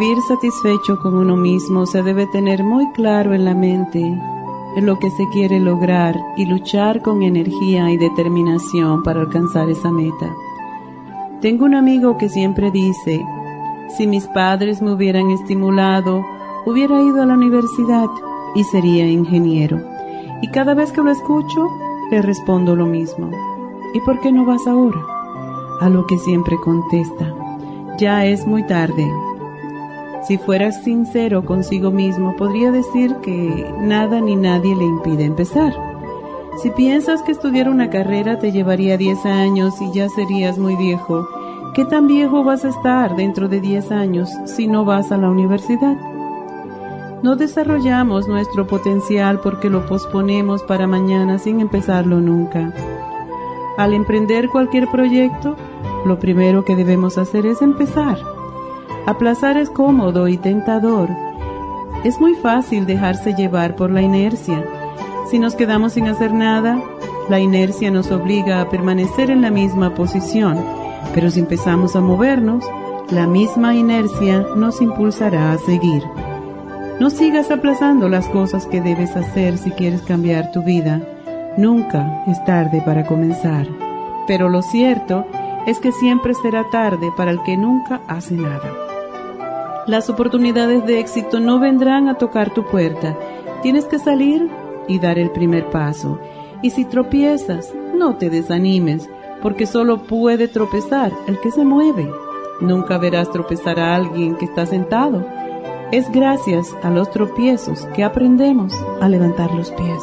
Vivir satisfecho con uno mismo se debe tener muy claro en la mente en lo que se quiere lograr y luchar con energía y determinación para alcanzar esa meta. Tengo un amigo que siempre dice, si mis padres me hubieran estimulado, hubiera ido a la universidad y sería ingeniero. Y cada vez que lo escucho, le respondo lo mismo. ¿Y por qué no vas ahora? A lo que siempre contesta, ya es muy tarde, si fueras sincero consigo mismo, podría decir que nada ni nadie le impide empezar. Si piensas que estudiar una carrera te llevaría 10 años y ya serías muy viejo, ¿qué tan viejo vas a estar dentro de 10 años si no vas a la universidad? No desarrollamos nuestro potencial porque lo posponemos para mañana sin empezarlo nunca. Al emprender cualquier proyecto, lo primero que debemos hacer es empezar. Aplazar es cómodo y tentador. Es muy fácil dejarse llevar por la inercia. Si nos quedamos sin hacer nada, la inercia nos obliga a permanecer en la misma posición, pero si empezamos a movernos, la misma inercia nos impulsará a seguir. No sigas aplazando las cosas que debes hacer si quieres cambiar tu vida. Nunca es tarde para comenzar. Pero lo cierto es que siempre será tarde para el que nunca hace nada. Las oportunidades de éxito no vendrán a tocar tu puerta. Tienes que salir y dar el primer paso. Y si tropiezas, no te desanimes, porque solo puede tropezar el que se mueve. Nunca verás tropezar a alguien que está sentado. Es gracias a los tropiezos que aprendemos a levantar los pies.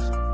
podcast.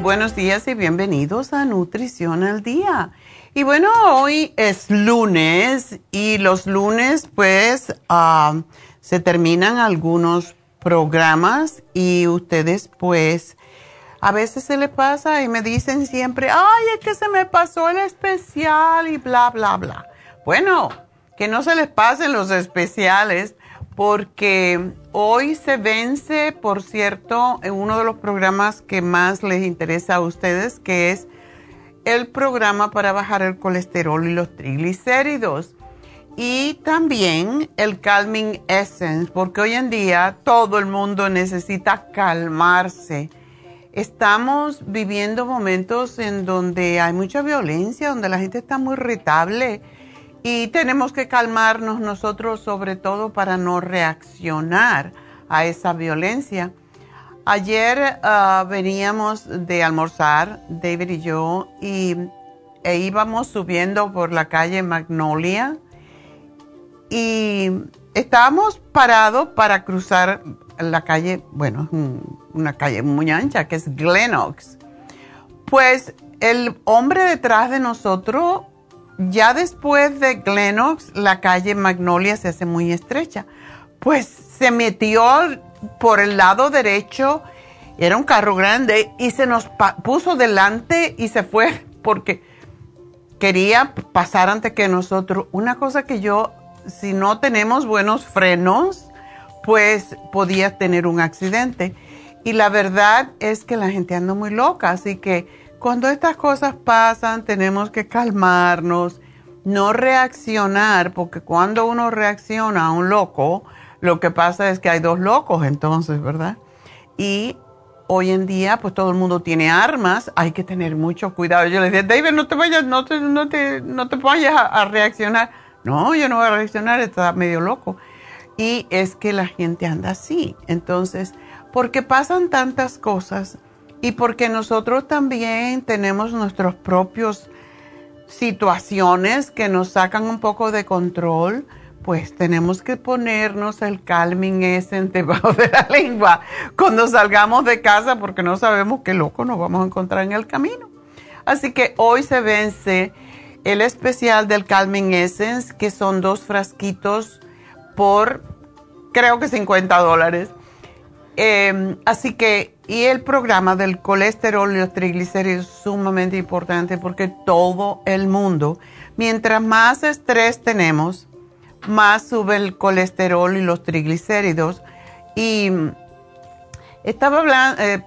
buenos días y bienvenidos a Nutrición al Día. Y bueno, hoy es lunes y los lunes pues ah, se terminan algunos programas y ustedes pues a veces se les pasa y me dicen siempre, ay, es que se me pasó el especial y bla, bla, bla. Bueno, que no se les pasen los especiales porque hoy se vence, por cierto, en uno de los programas que más les interesa a ustedes, que es el programa para bajar el colesterol y los triglicéridos. Y también el Calming Essence, porque hoy en día todo el mundo necesita calmarse. Estamos viviendo momentos en donde hay mucha violencia, donde la gente está muy irritable y tenemos que calmarnos nosotros sobre todo para no reaccionar a esa violencia. Ayer ah, veníamos de almorzar, David y yo, y e íbamos subiendo por la calle Magnolia y estábamos parados para cruzar la calle, bueno, una calle muy ancha que es Glenox. Pues el hombre detrás de nosotros ya después de Glenox, la calle Magnolia se hace muy estrecha. Pues se metió por el lado derecho, era un carro grande, y se nos puso delante y se fue porque quería pasar antes que nosotros. Una cosa que yo, si no tenemos buenos frenos, pues podía tener un accidente. Y la verdad es que la gente anda muy loca, así que cuando estas cosas pasan tenemos que calmarnos, no reaccionar, porque cuando uno reacciona a un loco, lo que pasa es que hay dos locos entonces, ¿verdad? Y hoy en día, pues todo el mundo tiene armas, hay que tener mucho cuidado. Yo le decía, David, no te vayas, no te, no te, no te vayas a, reaccionar. No, yo no voy a reaccionar, está medio loco. Y es que la gente anda así. Entonces, porque pasan tantas cosas, y porque nosotros también tenemos nuestros propios situaciones que nos sacan un poco de control, pues tenemos que ponernos el calming essence debajo de la lengua cuando salgamos de casa porque no sabemos qué loco nos vamos a encontrar en el camino. Así que hoy se vence el especial del calming essence que son dos frasquitos por creo que 50 dólares. Em, así que y el programa del colesterol y los triglicéridos es sumamente importante porque todo el mundo, mientras más estrés tenemos, más sube el colesterol y los triglicéridos. Y estaba hablando, eh,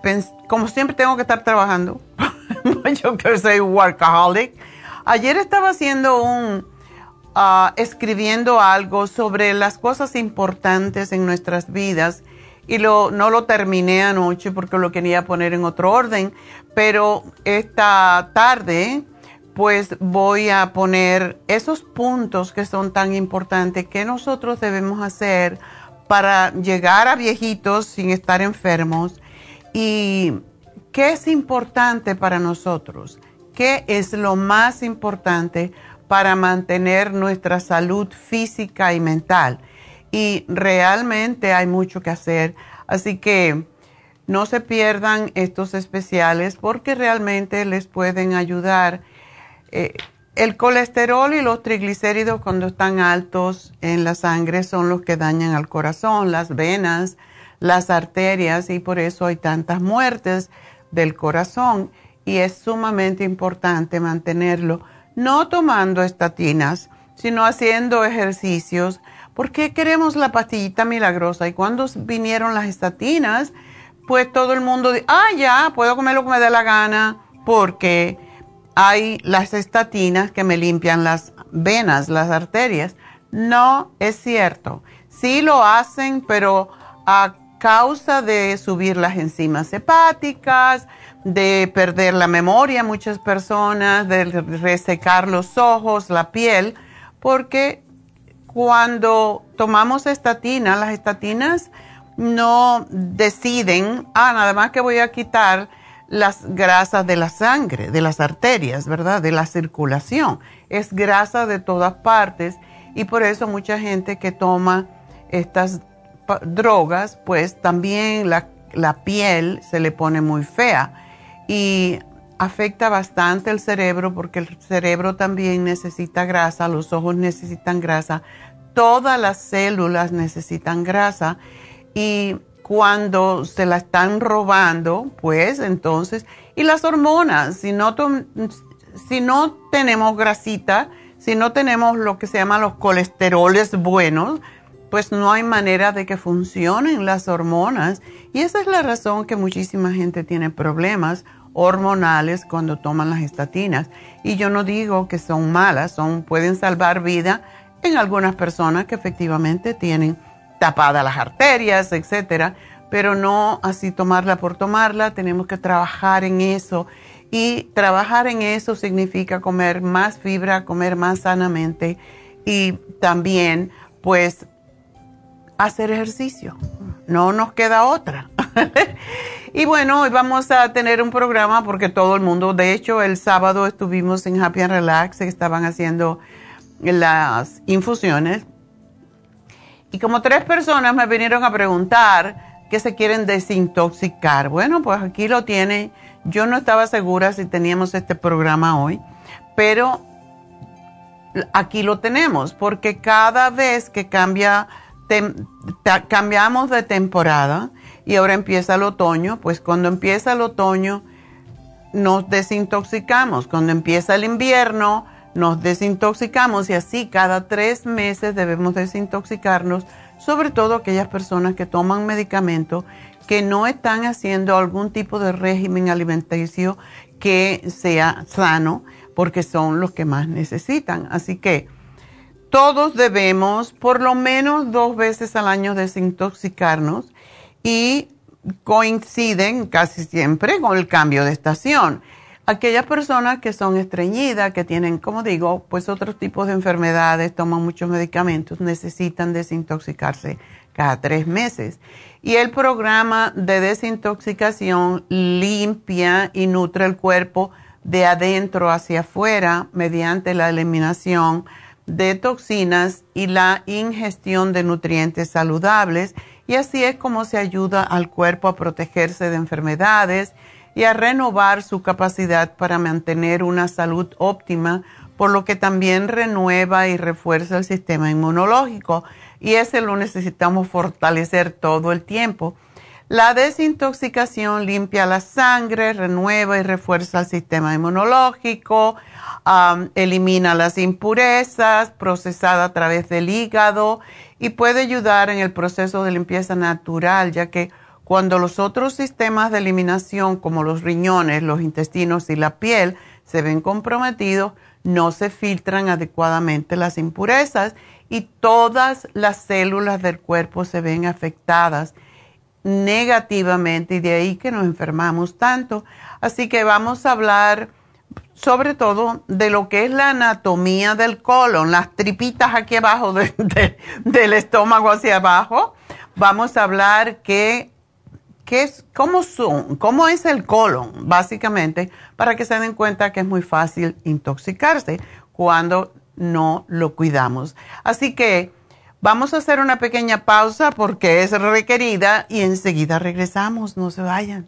como siempre tengo que estar trabajando, yo que soy workaholic. Ayer estaba haciendo un, ah, escribiendo algo sobre las cosas importantes en nuestras vidas y lo, no lo terminé anoche porque lo quería poner en otro orden, pero esta tarde pues voy a poner esos puntos que son tan importantes que nosotros debemos hacer para llegar a viejitos sin estar enfermos. Y qué es importante para nosotros, qué es lo más importante para mantener nuestra salud física y mental y realmente hay mucho que hacer. Así que no se pierdan estos especiales porque realmente les pueden ayudar. Eh, el colesterol y los triglicéridos cuando están altos en la sangre son los que dañan al corazón, las venas, las arterias y por eso hay tantas muertes del corazón y es sumamente importante mantenerlo no tomando estatinas, sino haciendo ejercicios ¿Por qué queremos la pastillita milagrosa? Y cuando vinieron las estatinas, pues todo el mundo dice, ah, ya, puedo comer lo que me dé la gana, porque hay las estatinas que me limpian las venas, las arterias. No es cierto. Sí lo hacen, pero a causa de subir las enzimas hepáticas, de perder la memoria muchas personas, de resecar los ojos, la piel, porque cuando tomamos estatinas, las estatinas no deciden, ah, nada más que voy a quitar las grasas de la sangre, de las arterias, ¿verdad? De la circulación. Es grasa de todas partes y por eso mucha gente que toma estas drogas, pues también la, la piel se le pone muy fea. y afecta bastante el cerebro porque el cerebro también necesita grasa, los ojos necesitan grasa, todas las células necesitan grasa y cuando se la están robando, pues entonces, y las hormonas, si no, si no tenemos grasita, si no tenemos lo que se llama los colesteroles buenos, pues no hay manera de que funcionen las hormonas. Y esa es la razón que muchísima gente tiene problemas hormonales cuando toman las estatinas. Y yo no digo que son malas, son, pueden salvar vida algunas personas que efectivamente tienen tapadas las arterias, etcétera, pero no así tomarla por tomarla, tenemos que trabajar en eso. Y trabajar en eso significa comer más fibra, comer más sanamente y también pues hacer ejercicio. No nos queda otra. y bueno, hoy vamos a tener un programa porque todo el mundo, de hecho el sábado estuvimos en Happy and Relax, estaban haciendo las infusiones. Y como tres personas me vinieron a preguntar que se quieren desintoxicar. Bueno, pues aquí lo tiene. Yo no estaba segura si teníamos este programa hoy, pero aquí lo tenemos porque cada vez que cambia cambiamos de temporada y ahora empieza el otoño, pues cuando empieza el otoño nos desintoxicamos, cuando empieza el invierno nos desintoxicamos y así cada tres meses debemos desintoxicarnos, sobre todo aquellas personas que toman medicamentos que no están haciendo algún tipo de régimen alimenticio que sea sano, porque son los que más necesitan. Así que todos debemos por lo menos dos veces al año desintoxicarnos y coinciden casi siempre con el cambio de estación. Aquellas personas que son estreñidas, que tienen, como digo, pues otros tipos de enfermedades, toman muchos medicamentos, necesitan desintoxicarse cada tres meses. Y el programa de desintoxicación limpia y nutre el cuerpo de adentro hacia afuera mediante la eliminación de toxinas y la ingestión de nutrientes saludables y así es como se ayuda al cuerpo a protegerse de enfermedades y a renovar su capacidad para mantener una salud óptima, por lo que también renueva y refuerza el sistema inmunológico y ese lo necesitamos fortalecer todo el tiempo. La desintoxicación limpia la sangre, renueva y refuerza el sistema inmunológico, elimina las impurezas procesadas a través del hígado y puede ayudar en el proceso de limpieza natural, ya que cuando los otros sistemas de eliminación, como los riñones, los intestinos y la piel, se ven comprometidos, no se filtran adecuadamente las impurezas y todas las células del cuerpo se ven afectadas negativamente y de ahí que nos enfermamos tanto. Así que vamos a hablar sobre todo de lo que es la anatomía del colon, las tripitas aquí abajo del estómago hacia abajo. Vamos a hablar qué, qué es, cómo son, cómo es el colon, básicamente, para que se den cuenta que es muy fácil intoxicarse cuando no lo cuidamos. Así que vamos a hacer una pequeña pausa porque es requerida y enseguida regresamos, no se vayan.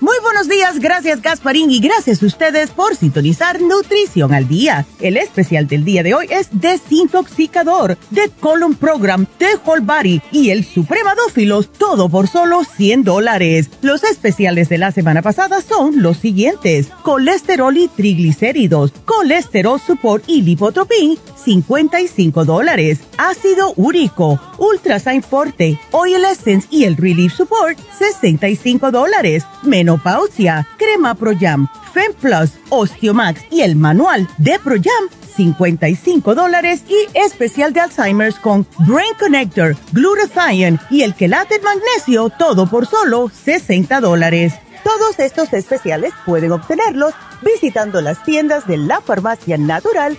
Muy buenos días, gracias Gasparín y gracias a ustedes por sintonizar Nutrición al Día. El especial del día de hoy es Desintoxicador, de Colon Program, de Whole Body y el Supremadófilos, todo por solo 100 dólares. Los especiales de la semana pasada son los siguientes. Colesterol y triglicéridos, colesterol support y lipotropin, 55 dólares. Ácido úrico, Ultrasign Forte, Oil Essence y el Relief Support, 65 dólares menopausia, crema Proyam, Plus, Osteomax y el manual de Proyam, 55 dólares y especial de Alzheimer's con Brain Connector, Glutathione y el quelate magnesio, todo por solo 60 dólares. Todos estos especiales pueden obtenerlos visitando las tiendas de la farmacia natural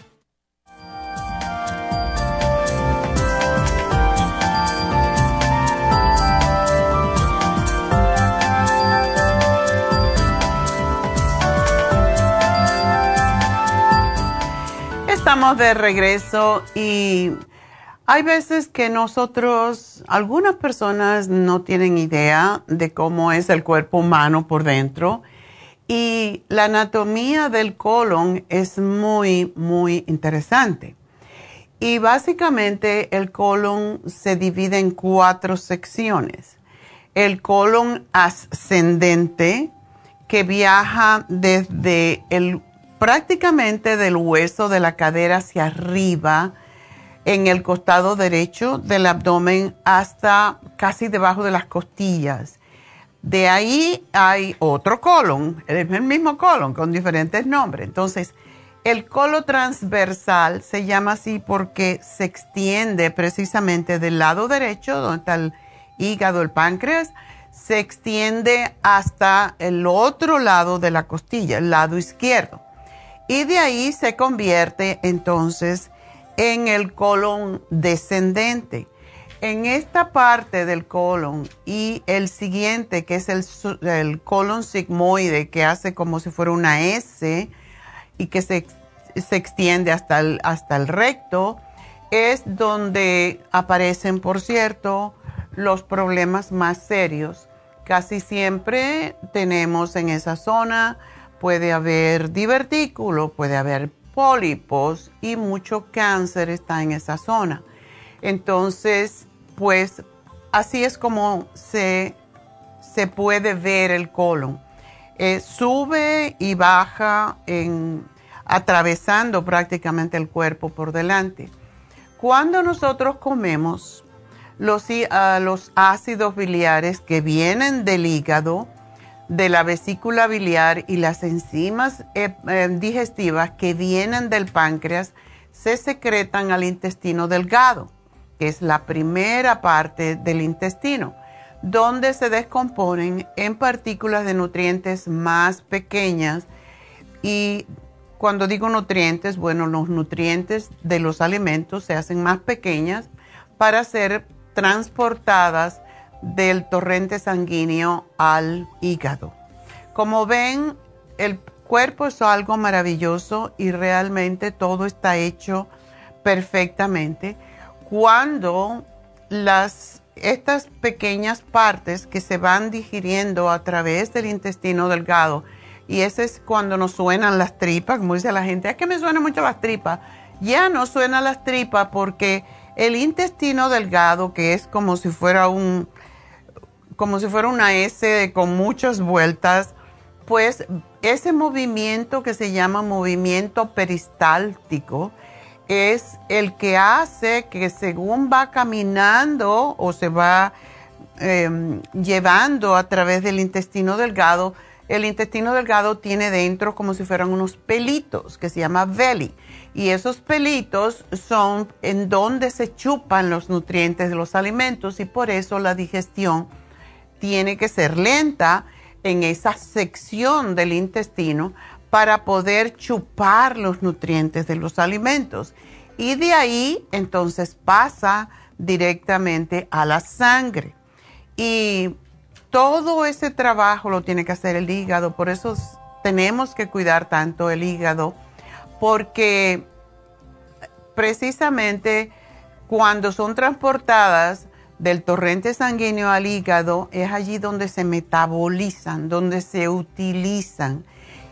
Estamos de regreso y hay veces que nosotros, algunas personas no tienen idea de cómo es el cuerpo humano por dentro y la anatomía del colon es muy, muy interesante. Y básicamente el colon se divide en cuatro secciones. El colon ascendente, que viaja desde el prácticamente del hueso de la cadera hacia arriba en el costado derecho del abdomen hasta casi debajo de las costillas. De ahí hay otro colon, el mismo colon con diferentes nombres. Entonces, el colon transversal se llama así porque se extiende precisamente del lado derecho, donde está el hígado, el páncreas, se extiende hasta el otro lado de la costilla, el lado izquierdo y de ahí se convierte entonces en el colon descendente. En esta parte del colon y el siguiente, que es el, colon sigmoide, que hace como si fuera una S y que se, extiende hasta el, hasta el recto, es donde aparecen, por cierto, los problemas más serios. Casi siempre tenemos en esa zona puede haber divertículo, puede haber pólipos y mucho cáncer está en esa zona. Entonces, pues así es como se, se puede ver el colon. Eh, sube y baja atravesando prácticamente el cuerpo por delante. Cuando nosotros comemos, los, ah, los ácidos biliares que vienen del hígado, de la vesícula biliar y las enzimas eh, eh, digestivas que vienen del páncreas se secretan al intestino delgado, que es la primera parte del intestino, donde se descomponen en partículas de nutrientes más pequeñas. Y cuando digo nutrientes, bueno, los nutrientes de los alimentos se hacen más pequeñas para ser transportadas del torrente sanguíneo al hígado. Como ven, el cuerpo es algo maravilloso y realmente todo está hecho perfectamente. Cuando las, estas pequeñas partes que se van digiriendo a través del intestino delgado, y ese es cuando nos suenan las tripas, como dice la gente, es que me suenan mucho las tripas. Ya no suenan las tripas porque el intestino delgado, que es como si fuera un, como si fuera una S con muchas vueltas, pues ese movimiento que se llama movimiento peristáltico es el que hace que según va caminando o se va em, llevando a través del intestino delgado, el intestino delgado tiene dentro como si fueran unos pelitos que se llama belly. Y esos pelitos son en donde se chupan los nutrientes de los alimentos y por eso la digestión tiene que ser lenta en esa sección del intestino para poder chupar los nutrientes de los alimentos. Y de ahí entonces pasa directamente a la sangre. Y todo ese trabajo lo tiene que hacer el hígado, por eso tenemos que cuidar tanto el hígado, porque precisamente cuando son transportadas del torrente sanguíneo al hígado, es allí donde se metabolizan, donde se utilizan.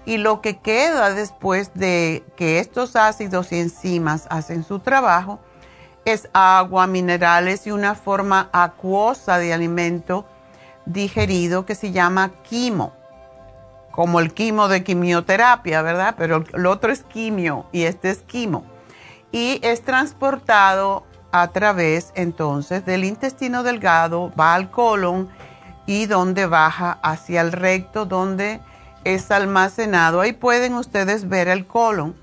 Y lo que queda después de que estos ácidos y enzimas hacen su trabajo es agua, minerales y una forma acuosa de alimento digerido que se llama quimo, como el quimo de quimioterapia, ¿verdad? Pero el otro es quimio y este es quimo. Y es transportado a través entonces del intestino delgado, va al colon y donde baja hacia el recto, donde es almacenado. Ahí pueden ustedes ver el colon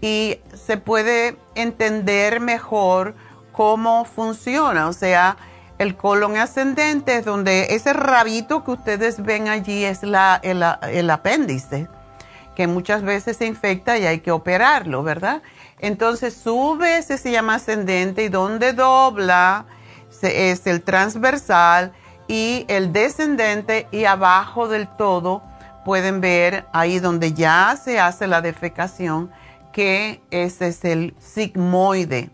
y se puede entender mejor cómo funciona. O sea, el colon ascendente es donde ese rabito que ustedes ven allí es la, el, apéndice, que muchas veces se infecta y hay que operarlo, ¿verdad? Entonces sube, ese se llama ascendente y donde dobla es el transversal y el descendente y abajo del todo pueden ver ahí donde ya se hace la defecación que ese es el sigmoide.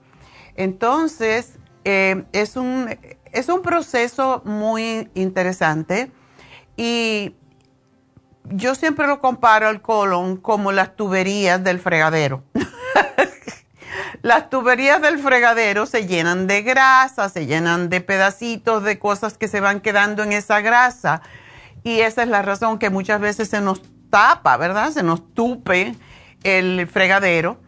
Entonces, eh, es, un, es un proceso muy interesante y yo siempre lo comparo al colon como las tuberías del fregadero. las tuberías del fregadero se llenan de grasa, se llenan de pedacitos de cosas que se van quedando en esa grasa. Y esa es la razón que muchas veces se nos tapa, ¿verdad? Se nos tupe el fregadero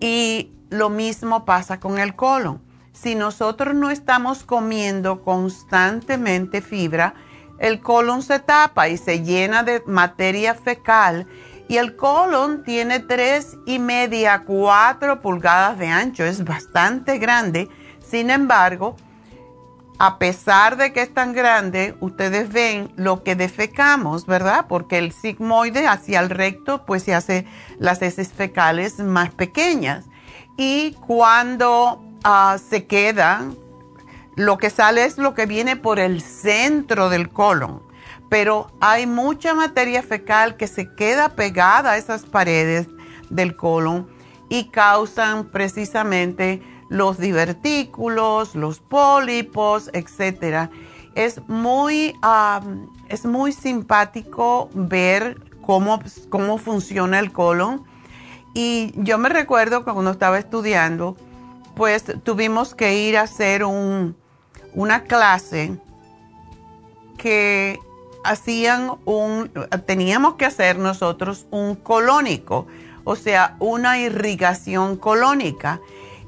y lo mismo pasa con el colon. Si nosotros no estamos comiendo constantemente fibra, el colon se tapa y se llena de materia fecal y el colon tiene tres y media, cuatro pulgadas de ancho, es bastante grande. Sin embargo, a pesar de que es tan grande, ustedes ven lo que defecamos, ¿verdad? Porque el sigmoide hacia el recto, pues se hace las heces fecales más pequeñas. Y cuando ah, se queda, lo que sale es lo que viene por el centro del colon. Pero hay mucha materia fecal que se queda pegada a esas paredes del colon y causan precisamente los divertículos, los pólipos, etc. Es muy, es muy simpático ver cómo, cómo funciona el colon. Y yo me recuerdo que cuando estaba estudiando, pues tuvimos que ir a hacer un, una clase que hacían un, teníamos que hacer nosotros un colónico, o sea, una irrigación colónica.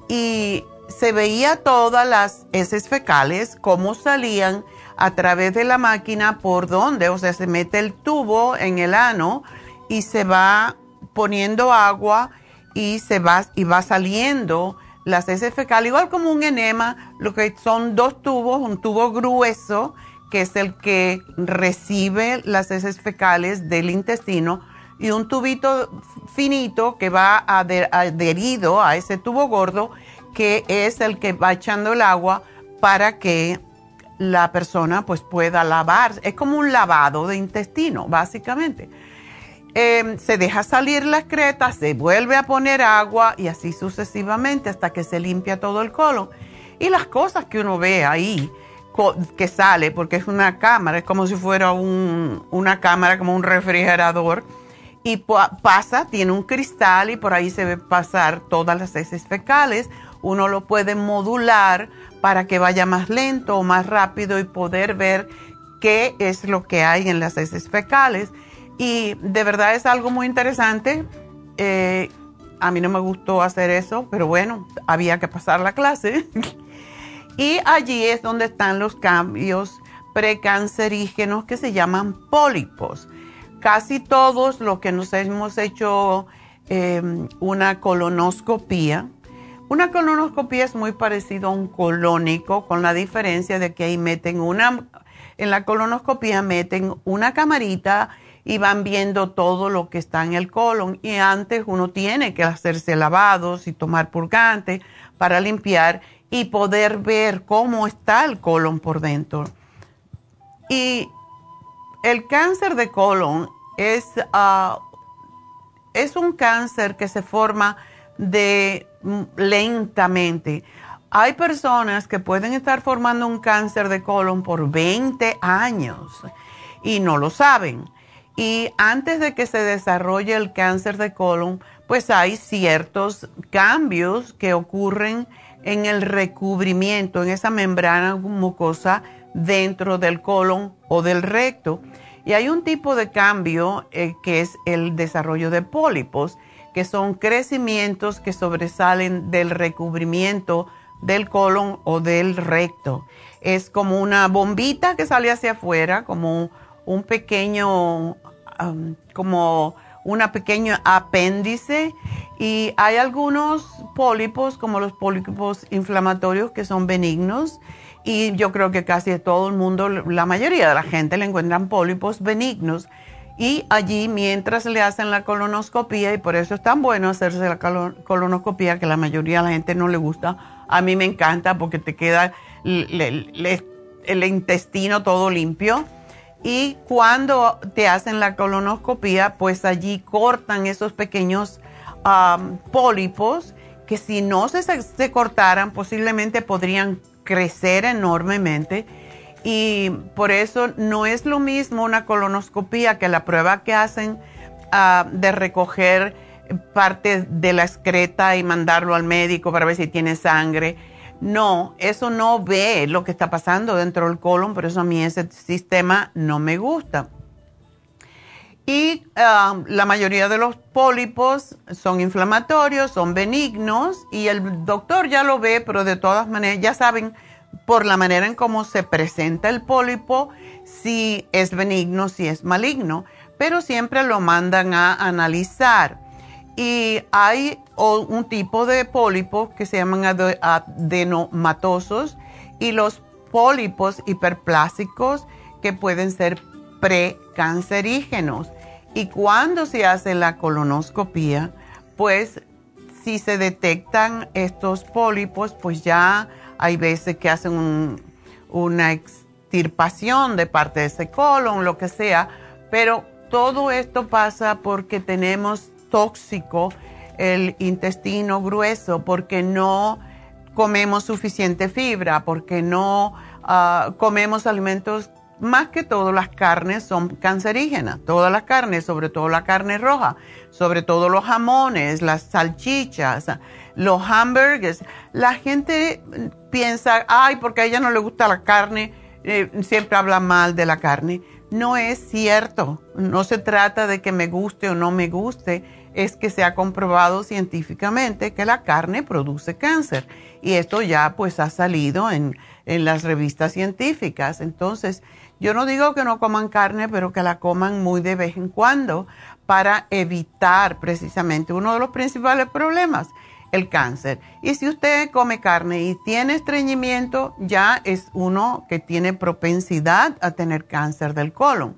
Y se veía todas las heces fecales, cómo salían a través de la máquina, por dónde, o sea, se mete el tubo en el ano y se va poniendo agua y se va y va saliendo las heces fecales, igual como un enema, lo que son dos tubos, un tubo grueso que es el que recibe las heces fecales del intestino y un tubito finito que va adherido a ese tubo gordo que es el que va echando el agua para que la persona pues pueda lavar. Es como un lavado de intestino, básicamente. Em, se deja salir la excreta, se vuelve a poner agua y así sucesivamente hasta que se limpia todo el colon. Y las cosas que uno ve ahí, que sale, porque es una cámara, es como si fuera una cámara, como un refrigerador, y pasa, tiene un cristal y por ahí se ve pasar todas las heces fecales. Uno lo puede modular para que vaya más lento o más rápido y poder ver qué es lo que hay en las heces fecales. Y de verdad es algo muy interesante. Eh, a mí no me gustó hacer eso, pero bueno, había que pasar la clase. y allí es donde están los cambios precancerígenos que se llaman pólipos casi todos los que nos hemos hecho em, una colonoscopía, una colonoscopía es muy parecido a un colónico, con la diferencia de que ahí meten una, en la colonoscopía meten una camarita y van viendo todo lo que está en el colon. Y antes uno tiene que hacerse lavados y tomar purgante para limpiar y poder ver cómo está el colon por dentro. Y el cáncer de colon es, ah, es un cáncer que se forma de mm, lentamente. Hay personas que pueden estar formando un cáncer de colon por 20 años y no lo saben. Y antes de que se desarrolle el cáncer de colon, pues hay ciertos cambios que ocurren en el recubrimiento, en esa membrana mucosa dentro del colon o del recto. Y hay un tipo de cambio eh, que es el desarrollo de pólipos, que son crecimientos que sobresalen del recubrimiento del colon o del recto. Es como una bombita que sale hacia afuera, como un pequeño como una pequeña apéndice y hay algunos pólipos como los pólipos inflamatorios que son benignos y yo creo que casi todo el mundo, la mayoría de la gente le encuentran pólipos benignos y allí mientras le hacen la colonoscopía y por eso es tan bueno hacerse la colonoscopía que la mayoría de la gente no le gusta, a mí me encanta porque te queda el intestino todo limpio y cuando te hacen la colonoscopia, pues allí cortan esos pequeños pólipos que si no se, se, cortaran posiblemente podrían crecer enormemente. Y por eso no es lo mismo una colonoscopia que la prueba que hacen ah, de recoger parte de la excreta y mandarlo al médico para ver si tiene sangre no, eso no ve lo que está pasando dentro del colon, por eso a mí ese sistema no me gusta. Y um, la mayoría de los pólipos son inflamatorios, son benignos y el doctor ya lo ve, pero de todas maneras ya saben por la manera en cómo se presenta el pólipo si es benigno, si es maligno, pero siempre lo mandan a analizar. Y hay un tipo de pólipos que se llaman adenomatosos y los pólipos hiperplásicos que pueden ser precancerígenos. Y cuando se hace la colonoscopía, pues si se detectan estos pólipos, pues ya hay veces que hacen una extirpación de parte de ese colon, lo que sea, pero todo esto pasa porque tenemos tóxico el intestino grueso, porque no comemos suficiente fibra, porque no ah, comemos alimentos, más que todo las carnes son cancerígenas, todas las carnes, sobre todo la carne roja, sobre todo los jamones, las salchichas, los hamburgues. La gente piensa, ay, porque a ella no le gusta la carne, eh, siempre habla mal de la carne. No es cierto, no se trata de que me guste o no me guste es que se ha comprobado científicamente que la carne produce cáncer y esto ya pues ha salido en, las revistas científicas. Entonces, yo no digo que no coman carne, pero que la coman muy de vez en cuando para evitar precisamente uno de los principales problemas, el cáncer. Y si usted come carne y tiene estreñimiento, ya es uno que tiene propensidad a tener cáncer del colon.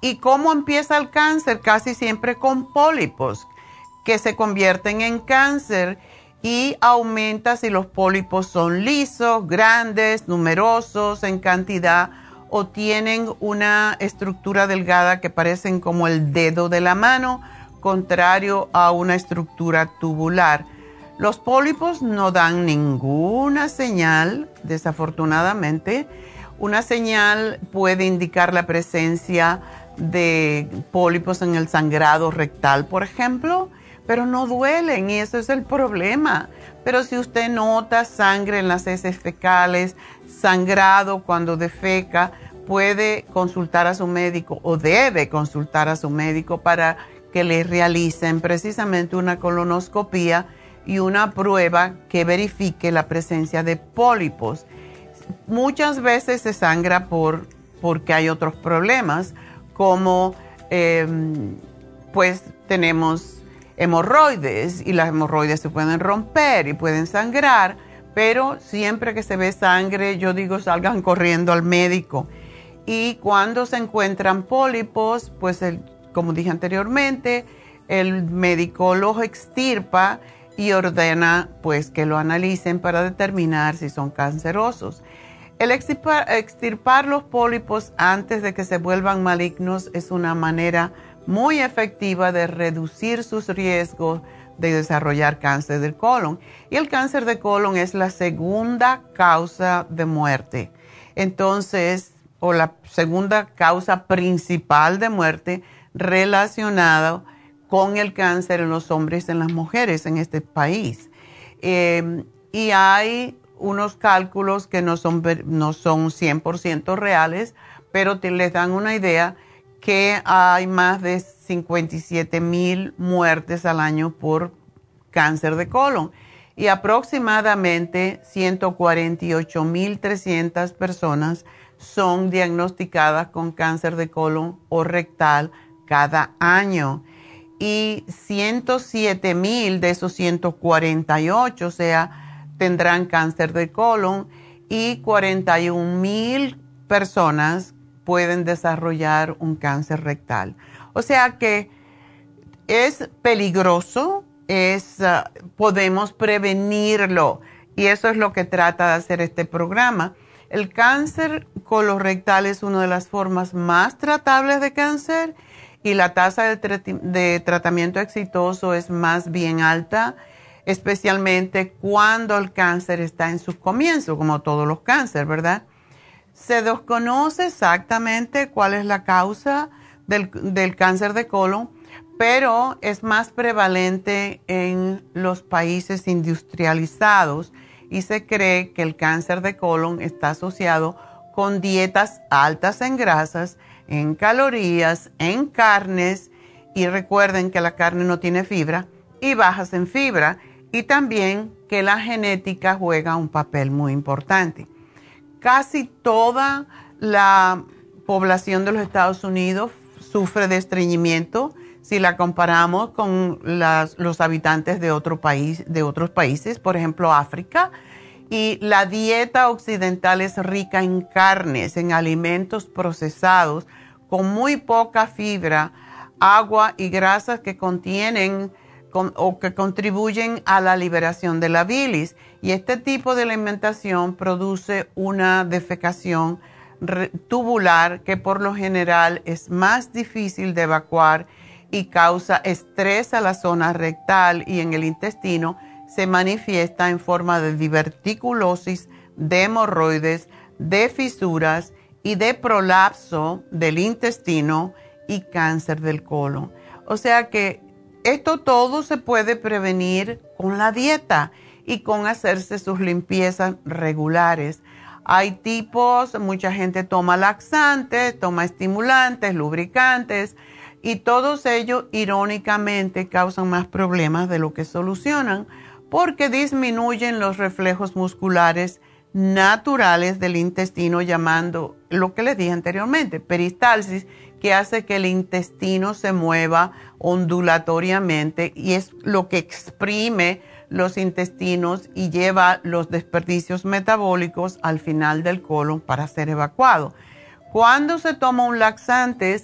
¿Y cómo empieza el cáncer? Casi siempre con pólipos que se convierten en cáncer y aumenta si los pólipos son lisos, grandes, numerosos en cantidad o tienen una estructura delgada que parecen como el dedo de la mano, contrario a una estructura tubular. Los pólipos no dan ninguna señal, desafortunadamente. Una señal puede indicar la presencia de pólipos en el sangrado rectal, por ejemplo, pero no duelen y eso es el problema. Pero si usted nota sangre en las heces fecales, sangrado cuando defeca, puede consultar a su médico o debe consultar a su médico para que le realicen precisamente una colonoscopía y una prueba que verifique la presencia de pólipos. Muchas veces se sangra por porque hay otros problemas como em, pues tenemos hemorroides y las hemorroides se pueden romper y pueden sangrar, pero siempre que se ve sangre yo digo salgan corriendo al médico. Y cuando se encuentran pólipos, pues como dije anteriormente, el médico los extirpa y ordena pues que lo analicen para determinar si son cancerosos. El extirpar, los pólipos antes de que se vuelvan malignos es una manera muy efectiva de reducir sus riesgos de desarrollar cáncer del colon. Y el cáncer de colon es la segunda causa de muerte. Entonces, o la segunda causa principal de muerte relacionada con el cáncer en los hombres y en las mujeres en este país. Eh, y hay unos cálculos que no son, no son 100% reales, pero les dan una idea que hay más de 57 mil muertes al año por cáncer de colon. Y aproximadamente 148 mil 300 personas son diagnosticadas con cáncer de colon o rectal cada año. Y 107 mil de esos 148, o sea, tendrán cáncer de colon y 41 mil personas pueden desarrollar un cáncer rectal. O sea que es peligroso, es, ah, podemos prevenirlo y eso es lo que trata de hacer este programa. El cáncer colorectal es una de las formas más tratables de cáncer y la tasa de tratamiento exitoso es más bien alta especialmente cuando el cáncer está en sus comienzos, como todos los cánceres, ¿verdad? Se desconoce exactamente cuál es la causa del, del cáncer de colon, pero es más prevalente en los países industrializados y se cree que el cáncer de colon está asociado con dietas altas en grasas, en calorías, en carnes, y recuerden que la carne no tiene fibra, y bajas en fibra y también que la genética juega un papel muy importante. Casi toda la población de los Estados Unidos sufre de estreñimiento si la comparamos con los habitantes de, de otros países, por ejemplo África. Y la dieta occidental es rica en carnes, en alimentos procesados, con muy poca fibra, agua y grasas que contienen o que contribuyen a la liberación de la bilis. Y este tipo de alimentación produce una defecación tubular que por lo general es más difícil de evacuar y causa estrés a la zona rectal y en el intestino se manifiesta en forma de diverticulosis, de hemorroides, de fisuras y de prolapso del intestino y cáncer del colon. O sea que esto todo se puede prevenir con la dieta y con hacerse sus limpiezas regulares. Hay tipos, mucha gente toma laxantes, toma estimulantes, lubricantes y todos ellos irónicamente causan más problemas de lo que solucionan porque disminuyen los reflejos musculares naturales del intestino llamando lo que les dije anteriormente, peristalsis que hace que el intestino se mueva ondulatoriamente y es lo que exprime los intestinos y lleva los desperdicios metabólicos al final del colon para ser evacuado. Cuando se toma un laxante,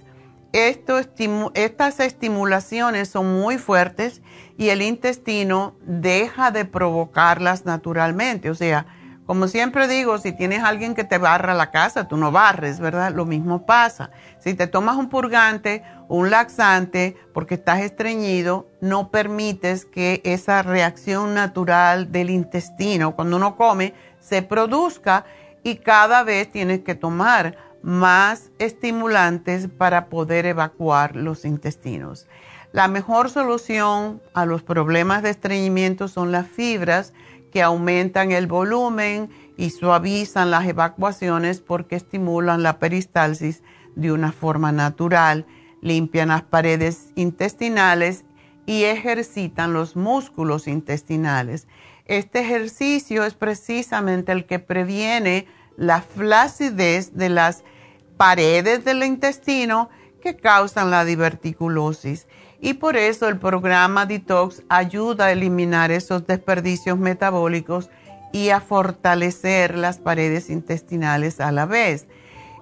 estas estimulaciones son muy fuertes y el intestino deja de provocarlas naturalmente. O sea, como siempre digo, si tienes alguien que te barra la casa, tú no barres, ¿verdad? Lo mismo pasa. Si te tomas un purgante, un laxante, porque estás estreñido, no permites que esa reacción natural del intestino, cuando uno come, se produzca y cada vez tienes que tomar más estimulantes para poder evacuar los intestinos. La mejor solución a los problemas de estreñimiento son las fibras que aumentan el volumen y suavizan las evacuaciones porque estimulan la peristalsis de una forma natural, limpian las paredes intestinales y ejercitan los músculos intestinales. Este ejercicio es precisamente el que previene la flacidez de las paredes del intestino que causan la diverticulosis. Y por eso el programa Detox ayuda a eliminar esos desperdicios metabólicos y a fortalecer las paredes intestinales a la vez.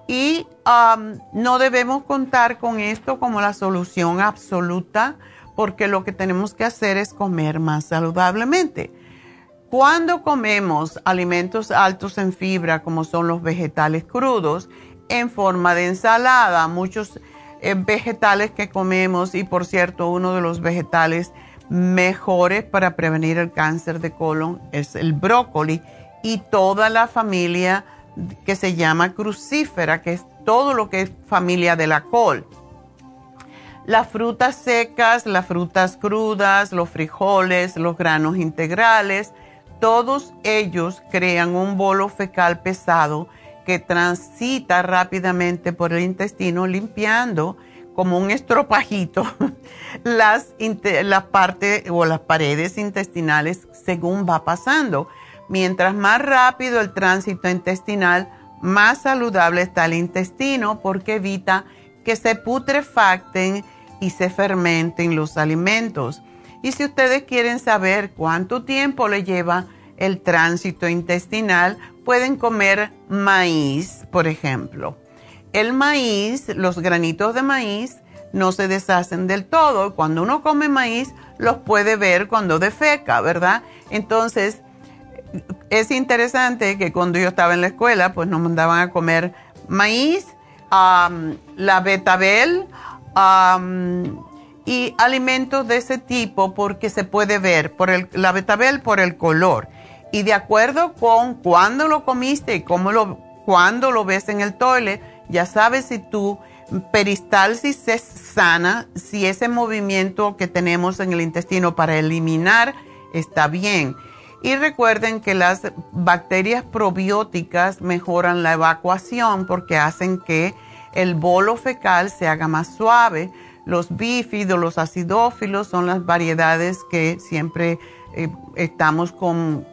Y um, no debemos contar con esto como la solución absoluta porque lo que tenemos que hacer es comer más saludablemente. Cuando comemos alimentos altos en fibra, como son los vegetales crudos, en forma de ensalada, muchos eh, vegetales que comemos, y por cierto, uno de los vegetales mejores para prevenir el cáncer de colon es el brócoli y toda la familia que se llama crucífera, que es todo lo que es familia de la col. Las frutas secas, las frutas crudas, los frijoles, los granos integrales, todos ellos crean un bolo fecal pesado que transita rápidamente por el intestino limpiando como un estropajito las, partes o las paredes intestinales según va pasando. Mientras más rápido el tránsito intestinal, más saludable está el intestino porque evita que se putrefacten y se fermenten los alimentos. Y si ustedes quieren saber cuánto tiempo le lleva el tránsito intestinal, pueden comer maíz, por ejemplo. El maíz, los granitos de maíz, no se deshacen del todo. Cuando uno come maíz, los puede ver cuando defeca, ¿verdad? Entonces, es interesante que cuando yo estaba en la escuela, pues nos mandaban a comer maíz, la betabel y alimentos de ese tipo porque se puede ver por el, la betabel por el color. Y de acuerdo con cuándo lo comiste y cómo lo, cuándo lo ves en el toilet, ya sabes si tu peristalsis es sana, si ese movimiento que tenemos en el intestino para eliminar está bien. Y recuerden que las bacterias probióticas mejoran la evacuación porque hacen que el bolo fecal se haga más suave. Los bífidos, los acidófilos son las variedades que siempre eh, estamos con,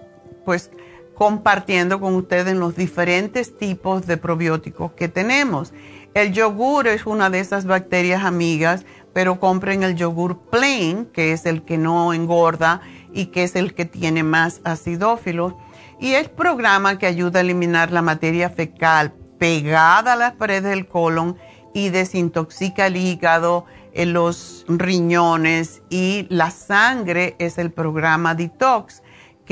pues, compartiendo con ustedes los diferentes tipos de probióticos que tenemos. El yogur es una de esas bacterias amigas, pero compren el yogur plain, que es el que no engorda y que es el que tiene más acidófilos. Y el programa que ayuda a eliminar la materia fecal pegada a las paredes del colon y desintoxica el hígado, eh, los riñones y la sangre es el programa Detox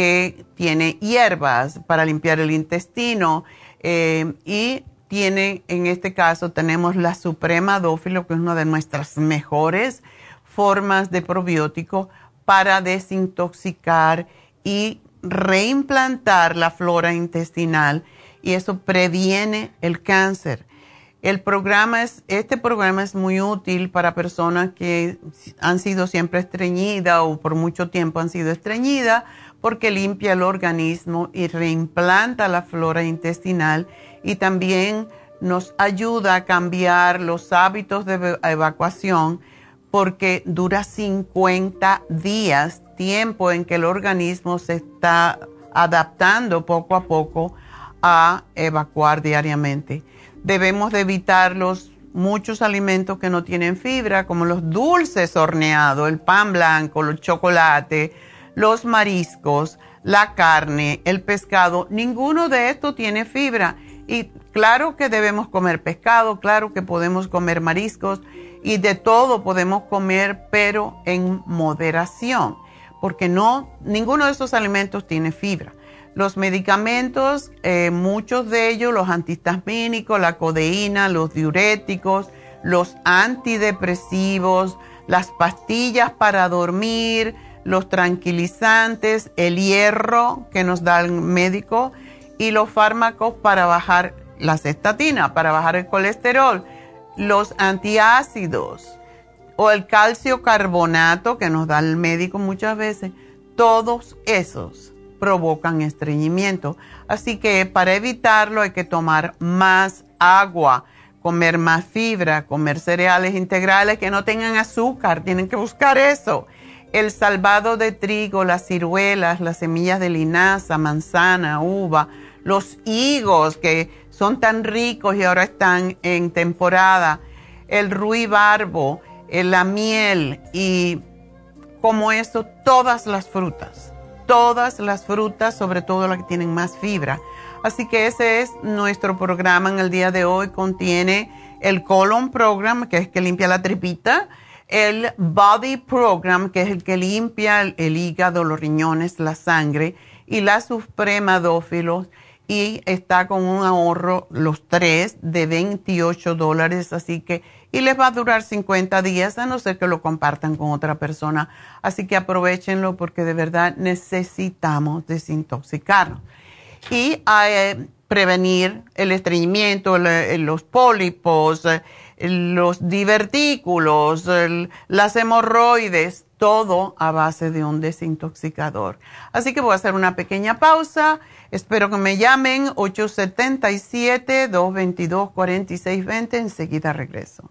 que tiene hierbas para limpiar el intestino eh, y tiene, en este caso, tenemos la Suprema Dófilo, que es una de nuestras mejores formas de probiótico para desintoxicar y reimplantar la flora intestinal y eso previene el cáncer. El programa es, este programa es muy útil para personas que han sido siempre estreñidas o por mucho tiempo han sido estreñidas porque limpia el organismo y reimplanta la flora intestinal y también nos ayuda a cambiar los hábitos de evacuación porque dura 50 días, tiempo en que el organismo se está adaptando poco a poco a evacuar diariamente. Debemos de evitar los muchos alimentos que no tienen fibra, como los dulces horneados, el pan blanco, el chocolate, los mariscos, la carne, el pescado. Ninguno de estos tiene fibra. Y claro que debemos comer pescado, claro que podemos comer mariscos y de todo podemos comer, pero en moderación, porque no, ninguno de estos alimentos tiene fibra. Los medicamentos, eh, muchos de ellos, los antihistamínicos, la codeína, los diuréticos, los antidepresivos, las pastillas para dormir, los tranquilizantes, el hierro que nos da el médico y los fármacos para bajar la cestatina, para bajar el colesterol, los antiácidos o el calcio carbonato que nos da el médico muchas veces, todos esos provocan estreñimiento. Así que para evitarlo hay que tomar más agua, comer más fibra, comer cereales integrales que no tengan azúcar, tienen que buscar eso. El salvado de trigo, las ciruelas, las semillas de linaza, manzana, uva, los higos que son tan ricos y ahora están en temporada. El ruibarbo, eh, la miel y como eso, todas las frutas. Todas las frutas, sobre todo las que tienen más fibra. Así que ese es nuestro programa en el día de hoy. Contiene el Colon Program, que es que limpia la tripita, el Body Program, que es el que limpia el, hígado, los riñones, la sangre, y la Supremadófilos y está con un ahorro los tres de 28 dólares, así que, y les va a durar 50 días, a no ser que lo compartan con otra persona. Así que aprovechenlo porque de verdad necesitamos desintoxicarnos. Y eh, prevenir el estreñimiento, los pólipos, los divertículos, las hemorroides, todo a base de un desintoxicador. Así que voy a hacer una pequeña pausa Espero que me llamen 877-222-4620. Enseguida regreso.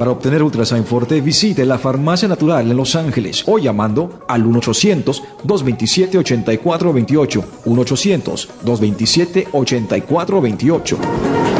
Para obtener Ultrasign Forte, visite la Farmacia Natural en Los Ángeles o llamando al 1-800-227-8428. 1-800-227-8428.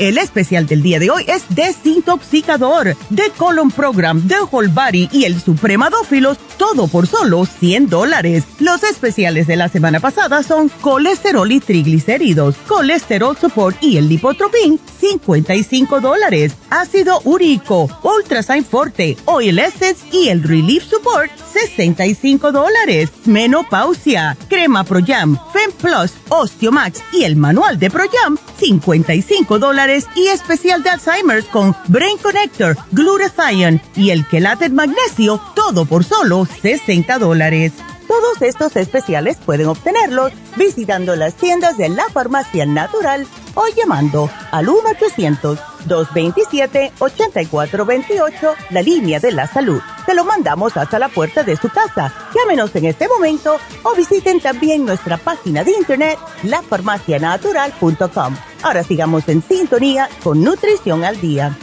El especial del día de hoy es desintoxicador, de Colon Program, de Whole Body y el Supremadófilos, todo por solo 100 dólares. Los especiales de la semana pasada son colesterol y triglicéridos, colesterol support y el lipotropin, 55 dólares. Ácido úrico, Ultrasign Forte, Oil Essence y el Relief Support, 65 dólares. Menopausia, crema Pro Jam, Fem Plus, Osteomax y el manual de Pro Jam, 55 dólares y especial de Alzheimer's con Brain Connector, Glutathione y el quelate magnesio, todo por solo 60 dólares. Todos estos especiales pueden obtenerlos visitando las tiendas de la farmacia natural o llamando al 1-800-227-8428, la línea de la salud. Te lo mandamos hasta la puerta de su casa. Llámenos en este momento o visiten también nuestra página de internet, lafarmacianatural.com. Ahora sigamos en sintonía con Nutrición al Día.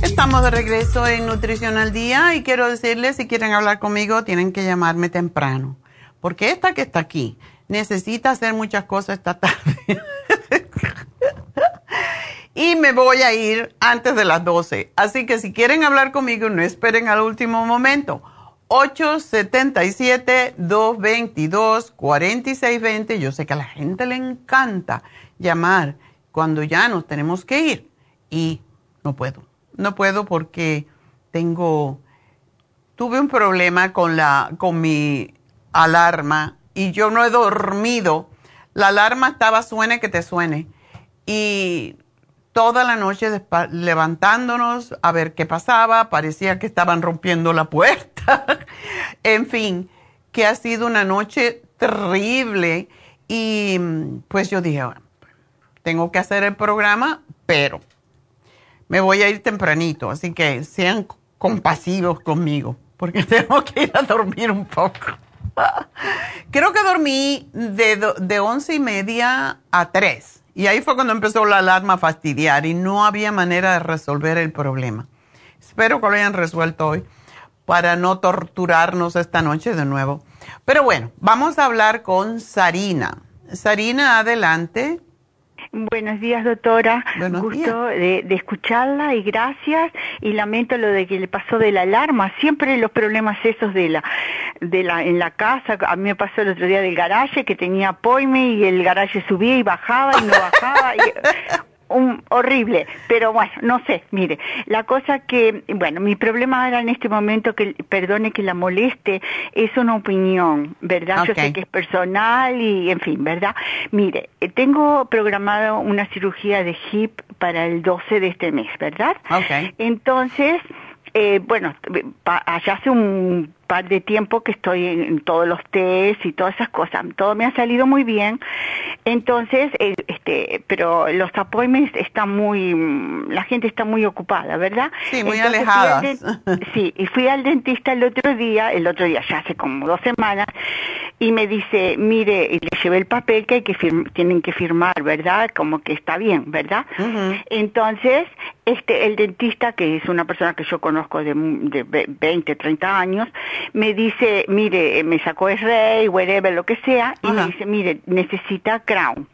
Estamos de regreso en Nutrición al Día y quiero decirles, si quieren hablar conmigo, tienen que llamarme temprano porque esta que está aquí necesita hacer muchas cosas esta tarde. y me voy a ir antes de las 12. Así que si quieren hablar conmigo, no esperen al último momento. 877-222-4620. Yo sé que a la gente le encanta llamar cuando ya nos tenemos que ir y no puedo. No puedo porque tengo tuve un problema con la con mi alarma y yo no he dormido. La alarma estaba suene que te suene y toda la noche levantándonos a ver qué pasaba, parecía que estaban rompiendo la puerta. en fin, que ha sido una noche terrible y pues yo dije, tengo que hacer el programa, pero me voy a ir tempranito, así que sean compasivos conmigo, porque tengo que ir a dormir un poco. Creo que dormí de, once y media a tres y ahí fue cuando empezó la alarma a fastidiar y no había manera de resolver el problema. Espero que lo hayan resuelto hoy para no torturarnos esta noche de nuevo. Pero bueno, vamos a hablar con Sarina. Sarina, adelante. Buenos días, doctora. Buenos Gusto De, de, escucharla y gracias. Y lamento lo de que le pasó de la alarma. Siempre los problemas esos de la, de la, en la casa. A mí me pasó el otro día del garaje que tenía poime y el garaje subía y bajaba y no bajaba. y, un, horrible, pero bueno, no sé, mire, la cosa que, bueno, mi problema era en este momento que, perdone que la moleste, es una opinión, ¿verdad? Yo sé que es personal y, en fin, ¿verdad? Mire, eh, tengo programado una cirugía de hip para el 12 de este mes, ¿verdad? Okay. Entonces, eh, bueno, allá hace un par de tiempo que estoy en, todos los test y todas esas cosas. Todo me ha salido muy bien. Entonces, eh, este, pero los appointments están muy, la gente está muy ocupada, ¿verdad? Sí, muy alejada. Sí, y fui al dentista el otro día, el otro día ya hace como dos semanas, y me dice, mire, y le llevé el papel que hay que tienen que firmar, ¿verdad? Como que está bien, ¿verdad? Entonces, este, el dentista, que es una persona que yo conozco de, de 20, 30 años, me dice, mire, me sacó el rey, whatever, lo que sea, y me dice, mire, necesita crown.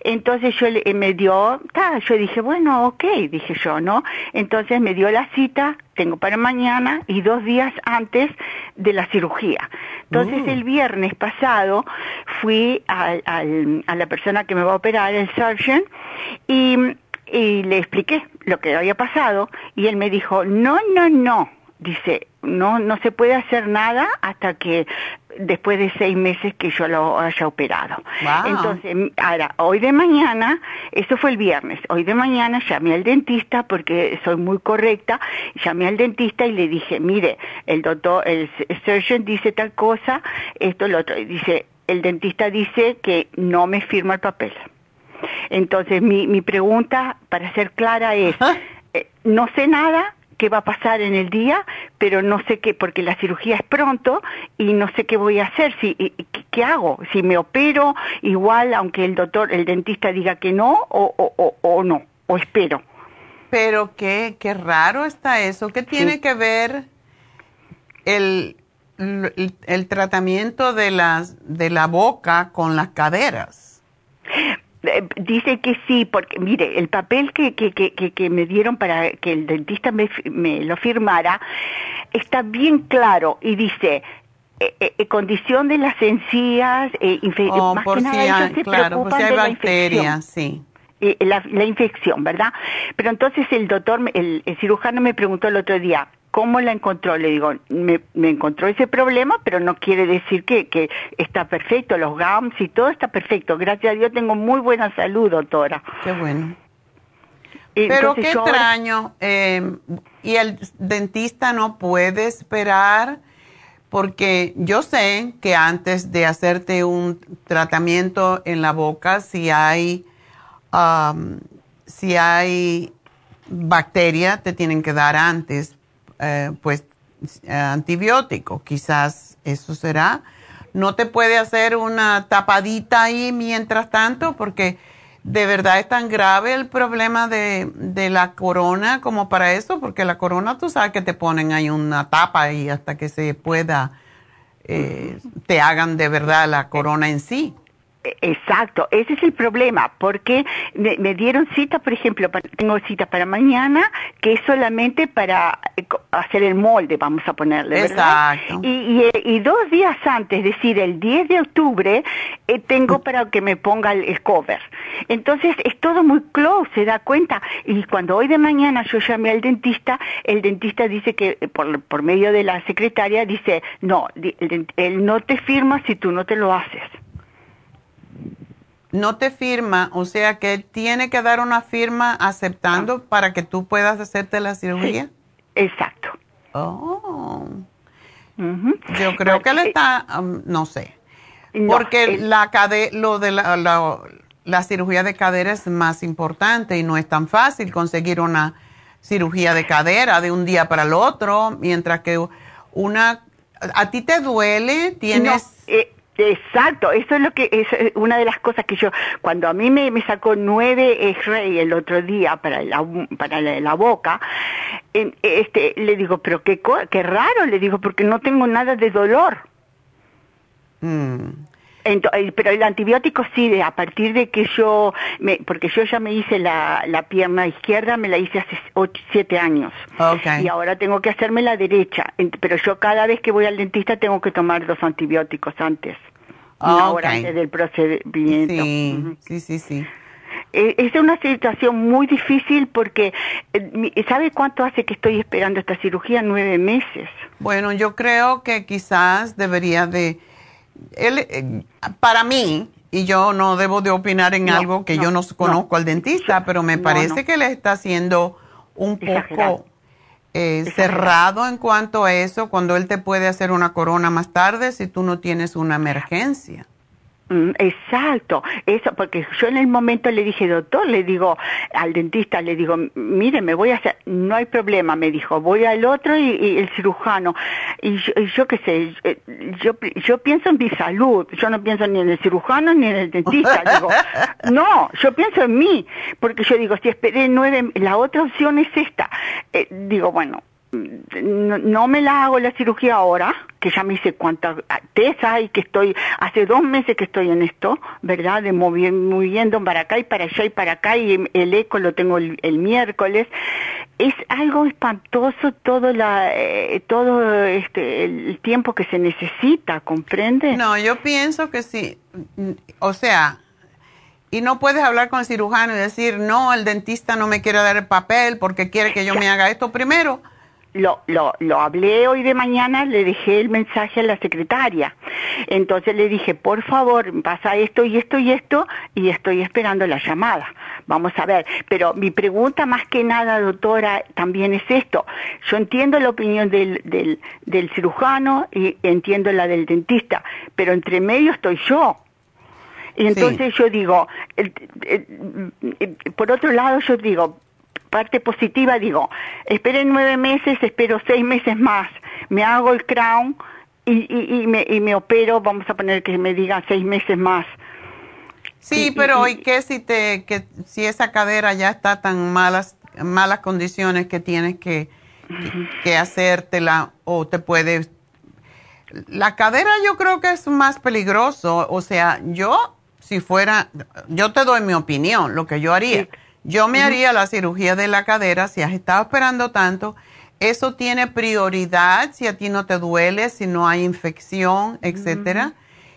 Entonces yo le, me dio, ta, yo dije, bueno, ok, dije yo, ¿no? Entonces me dio la cita, tengo para mañana y dos días antes de la cirugía. Entonces el viernes pasado fui a, a la persona que me va a operar, el surgeon, y, y le expliqué lo que había pasado y él me dijo, no, no, no, dice, no, no se puede hacer nada hasta que después de seis meses que yo lo haya operado. Entonces, ahora, hoy de mañana, eso fue el viernes, hoy de mañana llamé al dentista porque soy muy correcta, llamé al dentista y le dije, mire, el doctor, el surgeon dice tal cosa, esto, lo otro, dice, el dentista dice que no me firma el papel. Entonces, mi, mi pregunta, para ser clara, es, eh, no sé nada, qué va a pasar en el día, pero no sé qué, porque la cirugía es pronto y no sé qué voy a hacer, si, qué, hago, si me opero igual, aunque el doctor, el dentista diga que no, o, o, o, no, o espero. Pero qué, qué raro está eso, ¿qué tiene que ver el, el, el, tratamiento de, las, de la boca con las caderas? Eh, dice que sí, porque mire, el papel que, que, que, que me dieron para que el dentista me, me lo firmara está bien claro y dice eh, eh, condición de las encías, eh, oh, más que nada se claro, preocupan de bacterias, la sí. La, la, infección, ¿verdad? Pero entonces el doctor, el, el cirujano me preguntó el otro día, ¿Cómo la encontró? Le digo, me, encontró ese problema, pero no quiere decir que, que está perfecto, los GAMS y todo está perfecto. Gracias a Dios tengo muy buena salud, doctora. Qué bueno. pero qué extraño. Eh, y el dentista no puede esperar, porque yo sé que antes de hacerte un tratamiento en la boca, si hay, si hay bacteria, te tienen que dar antes eh, pues eh, antibiótico, quizás eso será. No te puede hacer una tapadita ahí mientras tanto porque de verdad es tan grave el problema de, de, la corona como para eso, porque la corona tú sabes que te ponen ahí una tapa ahí hasta que se pueda, eh, te hagan de verdad la corona en sí. Exacto, ese es el problema, porque me, dieron cita, por ejemplo, tengo cita para mañana, que es solamente para eh, hacer el molde, vamos a ponerle, ¿verdad? Exacto. Y, y, dos días antes, es decir, el 10 de octubre, eh, tengo para que me ponga el, cover. Entonces, es todo muy close, se da cuenta. Y cuando hoy de mañana yo llamé al dentista, el dentista dice que, eh, por, por medio de la secretaria, dice, no, él no te firma si tú no te lo haces no te firma, o sea que él tiene que dar una firma aceptando ah. para que tú puedas hacerte la cirugía. exacto. Oh. Yo creo que él está, um, no sé, porque la lo de la, la, cirugía de cadera es más importante y no es tan fácil conseguir una cirugía de cadera de un día para el otro, mientras que una, ¿a ti te duele? ¿Tienes...? Eh, Exacto, eso es lo que es una de las cosas que yo, cuando a mí me, me sacó nueve X-ray el otro día para la, para la, boca, este, le digo, pero qué, qué raro, le digo, porque no tengo nada de dolor. Mm. Pero el antibiótico sí, de, a partir de que yo, me, porque yo ya me hice la, la pierna izquierda, me la hice hace ocho, siete años. Y ahora tengo que hacerme la derecha. Pero yo cada vez que voy al dentista tengo que tomar dos antibióticos antes. Una hora antes del procedimiento. Sí, sí, sí, sí. Eh, es una situación muy difícil porque, eh, ¿sabe cuánto hace que estoy esperando esta cirugía? Nueve meses. Bueno, yo creo que quizás debería de él, eh, para mí, y yo no debo de opinar en algo que yo no conozco al dentista, pero me parece que le está haciendo un poco eh, cerrado en cuanto a eso, cuando él te puede hacer una corona más tarde si tú no tienes una emergencia. Mm, exacto, eso, porque yo en el momento le dije, doctor, le digo al dentista, le digo, mire, me voy a hacer, no hay problema, me dijo, voy al otro y, el cirujano. Y yo, qué sé, eh, yo, yo pienso en mi salud, yo no pienso ni en el cirujano ni en el dentista. digo, no, yo pienso en mí, porque yo digo, si esperé nueve, la otra opción es esta. Eh, digo, bueno, no, me la hago la cirugía ahora, que ya me hice cuánta test hay, que estoy, hace dos meses que estoy en esto, ¿verdad? De moviendo para acá y para allá y para acá, y el eco lo tengo el, miércoles. Es algo espantoso todo la, eh, todo este, el tiempo que se necesita, ¿comprende? No, yo pienso que sí, o sea, y no puedes hablar con el cirujano y decir, no, el dentista no me quiere dar el papel porque quiere que yo me haga esto primero lo, lo, lo hablé hoy de mañana, le dejé el mensaje a la secretaria. Entonces le dije, por favor, pasa esto y esto y esto, y estoy esperando la llamada. Vamos a ver. Pero mi pregunta más que nada, doctora, también es esto. Yo entiendo la opinión del, del, del cirujano y entiendo la del dentista, pero entre medio estoy yo. Y entonces yo digo, por otro lado yo digo, parte positiva digo, esperen nueve meses, espero seis meses más, me hago el crown y, y, me, y me opero, vamos a poner que me digan seis meses más. Sí, pero ¿y qué si te que si esa cadera ya está tan malas malas condiciones que tienes que, que hacértela o te puede la cadera yo creo que es más peligroso, o sea, yo si fuera yo te doy mi opinión, lo que yo haría. Yo me haría la cirugía de la cadera si has estado esperando tanto. Eso tiene prioridad si a ti no te duele, si no hay infección, etcétera.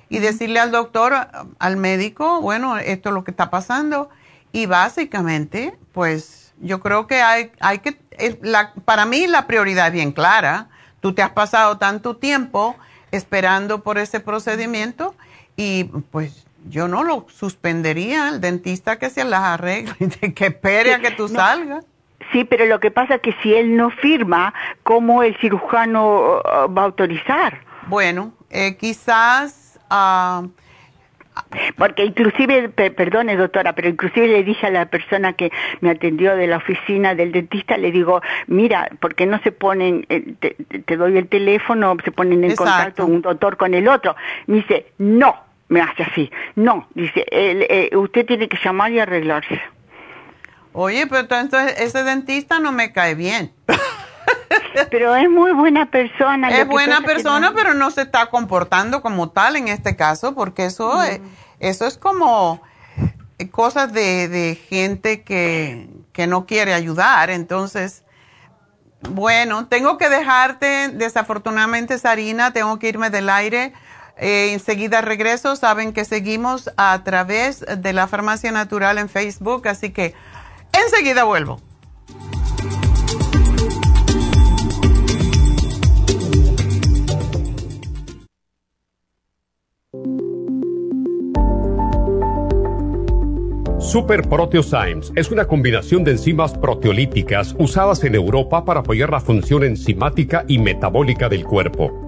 Y decirle al doctor, al médico, bueno, esto es lo que está pasando. Y básicamente, pues yo creo que hay, hay que, la, para mí la prioridad es bien clara. Tú te has pasado tanto tiempo esperando por ese procedimiento y pues yo no lo suspendería el dentista que se las arregle, que espere a que tú salgas. Sí, pero lo que pasa es que si él no firma, ¿cómo el cirujano uh, va a autorizar? Bueno, eh, quizás... Ah, porque inclusive, perdone doctora, pero inclusive le dije a la persona que me atendió de la oficina del dentista, le digo, mira, ¿por qué no se ponen, eh, te, doy el teléfono, se ponen en contacto un doctor con el otro? Me dice, no, me hace así. No, dice, eh, usted tiene que llamar y arreglarse. Oye, pero entonces ese dentista no me cae bien. pero es muy buena persona. Es buena persona, pero no se está comportando como tal en este caso, porque eso, es, eso es como cosas de, de gente que, que no quiere ayudar. Entonces, bueno, tengo que dejarte, desafortunadamente, Sarina, tengo que irme del aire. Eh, enseguida regreso. Saben que seguimos a través de la Farmacia Natural en Facebook, así que enseguida vuelvo. Super Proteosymes es una combinación de enzimas proteolíticas usadas en Europa para apoyar la función enzimática y metabólica del cuerpo.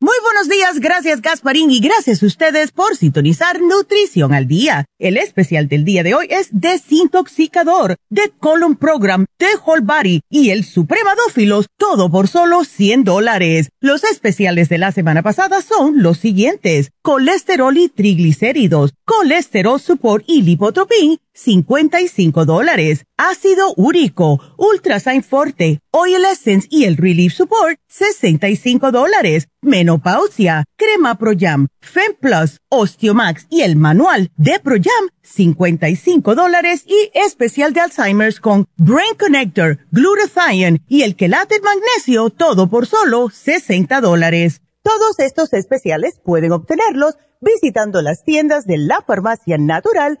Muy buenos días, gracias Gasparín y gracias a ustedes por sintonizar Nutrición al Día. El especial del día de hoy es Desintoxicador, de Colon Program, de Whole Body y el Supremadófilos, todo por solo 100 dólares. Los especiales de la semana pasada son los siguientes. Colesterol y triglicéridos, Colesterol Support y Lipotropin, 55 dólares. Ácido úrico, Ultrasign Forte, Oil Essence y el Relief Support, 65 dólares. Menopausia, Crema Pro Jam, Fem Plus, Osteomax y el Manual de Pro Jam, 55 dólares. Y especial de Alzheimer's con Brain Connector, Glutathione y el Quelate Magnesio, todo por solo 60 dólares. Todos estos especiales pueden obtenerlos visitando las tiendas de la Farmacia Natural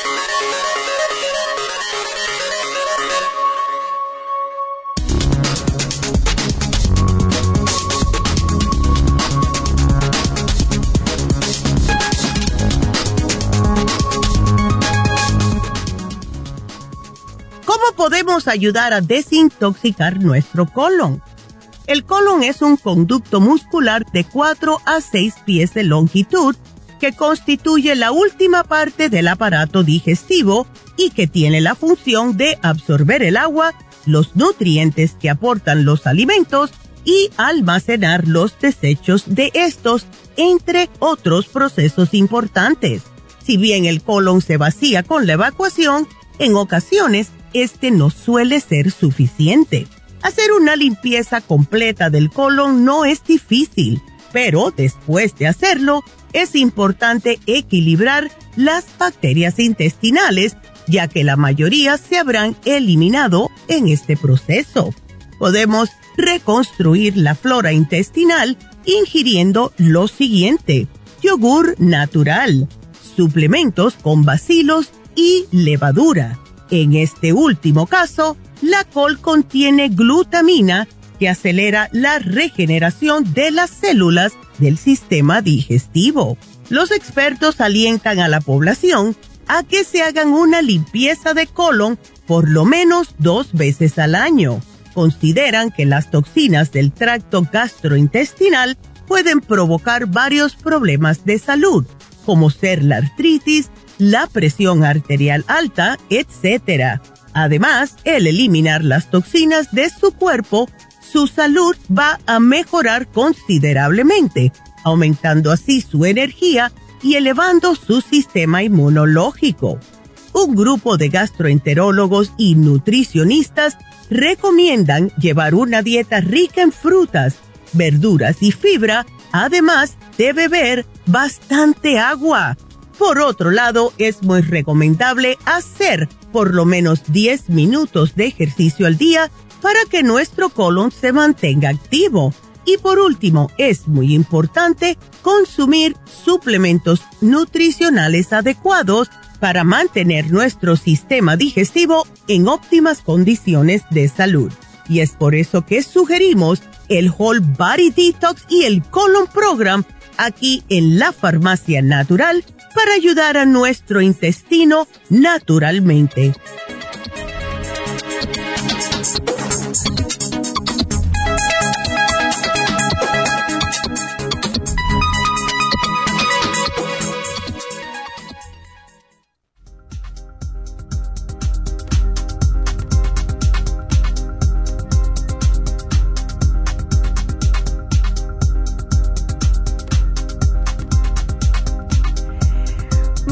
¿Cómo podemos ayudar a desintoxicar nuestro colon? El colon es un conducto muscular de 4 a 6 pies de longitud que constituye la última parte del aparato digestivo y que tiene la función de absorber el agua, los nutrientes que aportan los alimentos y almacenar los desechos de estos, entre otros procesos importantes. Si bien el colon se vacía con la evacuación, en ocasiones este no suele ser suficiente. Hacer una limpieza completa del colon no es difícil pero después de hacerlo, es importante equilibrar las bacterias intestinales, ya que la mayoría se habrán eliminado en este proceso. Podemos reconstruir la flora intestinal ingiriendo lo siguiente. Yogur natural, suplementos con bacilos y levadura. En este último caso, la col contiene glutamina que acelera la regeneración de las células del sistema digestivo. Los expertos alientan a la población a que se hagan una limpieza de colon por lo menos dos veces al año. Consideran que las toxinas del tracto gastrointestinal pueden provocar varios problemas de salud, como ser la artritis, la presión arterial alta, etc. Además, el eliminar las toxinas de su cuerpo, su salud va a mejorar considerablemente, aumentando así su energía y elevando su sistema inmunológico. Un grupo de gastroenterólogos y nutricionistas recomiendan llevar una dieta rica en frutas, verduras y fibra, además de beber bastante agua. Por otro lado, es muy recomendable hacer por lo menos 10 minutos de ejercicio al día para que nuestro colon se mantenga activo. Y por último, es muy importante consumir suplementos nutricionales adecuados para mantener nuestro sistema digestivo en óptimas condiciones de salud. Y es por eso que sugerimos el Whole Body Detox y el Colon Program aquí en la Farmacia Natural para ayudar a nuestro intestino naturalmente.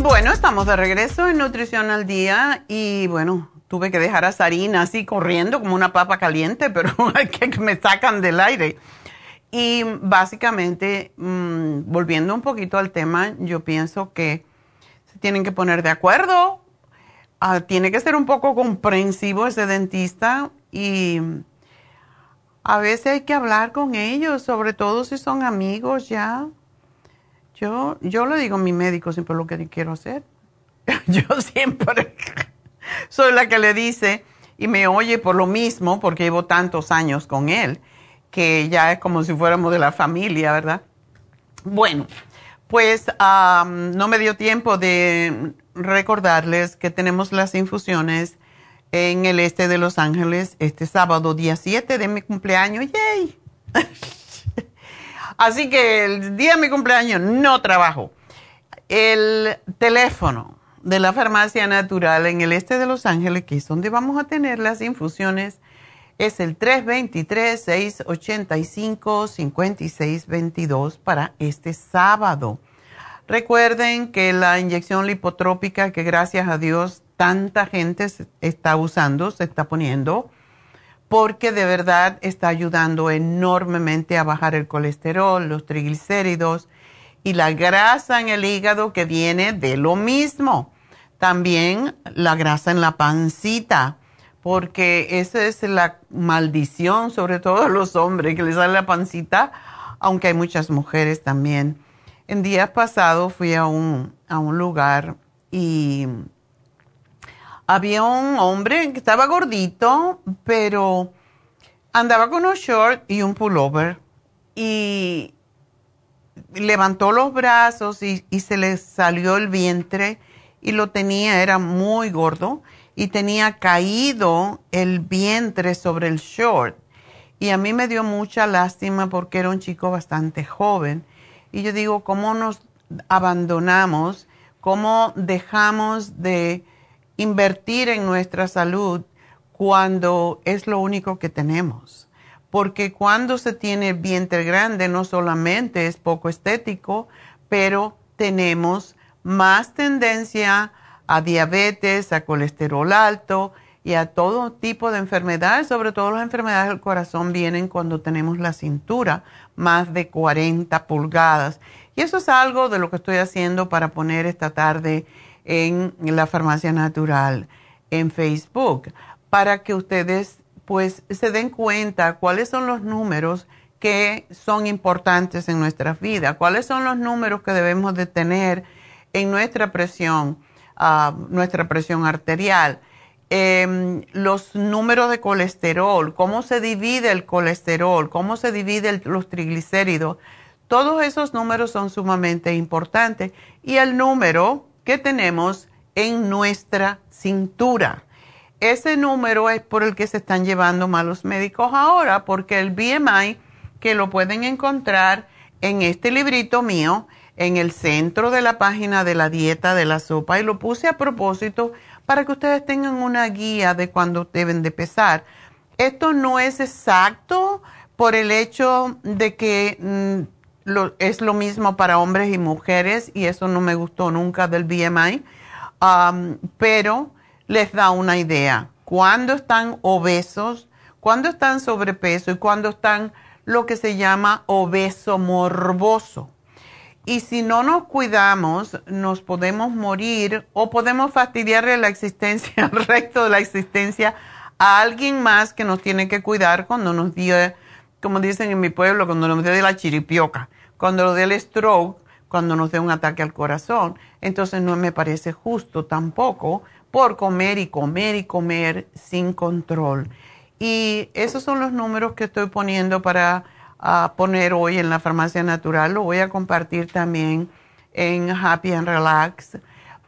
Bueno, estamos de regreso en Nutrición al Día y bueno, tuve que dejar a Sarina así corriendo como una papa caliente, pero que me sacan del aire. Y básicamente, mm, volviendo un poquito al tema, yo pienso que se tienen que poner de acuerdo. Ah, tiene que ser un poco comprensivo ese dentista y a veces hay que hablar con ellos, sobre todo si son amigos ya. Yo, yo le digo a mi médico siempre lo que quiero hacer. yo siempre soy la que le dice y me oye por lo mismo, porque llevo tantos años con él, que ya es como si fuéramos de la familia, ¿verdad? Bueno, pues no me dio tiempo de recordarles que tenemos las infusiones en el este de Los Ángeles este sábado, día 7 de mi cumpleaños. Así que el día de mi cumpleaños no trabajo. El teléfono de la farmacia natural en el este de Los Ángeles, que es donde vamos a tener las infusiones, es el 323-685-5622 para este sábado. Recuerden que la inyección lipotrópica, que gracias a Dios tanta gente está usando, se está poniendo, porque de verdad está ayudando enormemente a bajar el colesterol, los triglicéridos y la grasa en el hígado que viene de lo mismo. También la grasa en la pancita, porque esa es la maldición, sobre todo a los hombres, que les sale la pancita, aunque hay muchas mujeres también. En días pasados fui a un, a un lugar y había un hombre que estaba gordito, pero andaba con un short y un pullover. Y levantó los brazos y, se le salió el vientre y lo tenía, era muy gordo y tenía caído el vientre sobre el short. Y a mí me dio mucha lástima porque era un chico bastante joven. Y yo digo, ¿cómo nos abandonamos? ¿Cómo dejamos de invertir en nuestra salud cuando es lo único que tenemos. Porque cuando se tiene vientre grande no solamente es poco estético, pero tenemos más tendencia a diabetes, a colesterol alto y a todo tipo de enfermedades, sobre todo las enfermedades del corazón vienen cuando tenemos la cintura más de 40 pulgadas. Y eso es algo de lo que estoy haciendo para poner esta tarde en la farmacia natural en Facebook, para que ustedes pues se den cuenta cuáles son los números que son importantes en nuestra vida, cuáles son los números que debemos de tener en nuestra presión, ah, nuestra presión arterial Em, los números de colesterol, cómo se divide el colesterol, cómo se dividen los triglicéridos. Todos esos números son sumamente importantes. Y el número que tenemos en nuestra cintura. Ese número es por el que se están llevando malos médicos ahora, porque el BMI, que lo pueden encontrar en este librito mío, en el centro de la página de la dieta de la sopa, y lo puse a propósito para que ustedes tengan una guía de cuándo deben de pesar. Esto no es exacto por el hecho de que es lo mismo para hombres y mujeres y eso no me gustó nunca del BMI, pero les da una idea. Cuando están obesos, cuando están sobrepeso y cuando están lo que se llama obeso morboso. Y si no nos cuidamos, nos podemos morir o podemos fastidiarle la existencia, el resto de la existencia a alguien más que nos tiene que cuidar cuando nos dio, como dicen en mi pueblo, cuando nos de la chiripioca, cuando nos dé el stroke, cuando nos dé un ataque al corazón. Entonces no me parece justo tampoco por comer y comer y comer sin control. Y esos son los números que estoy poniendo para a poner hoy en la farmacia natural, lo voy a compartir también en Happy and Relax,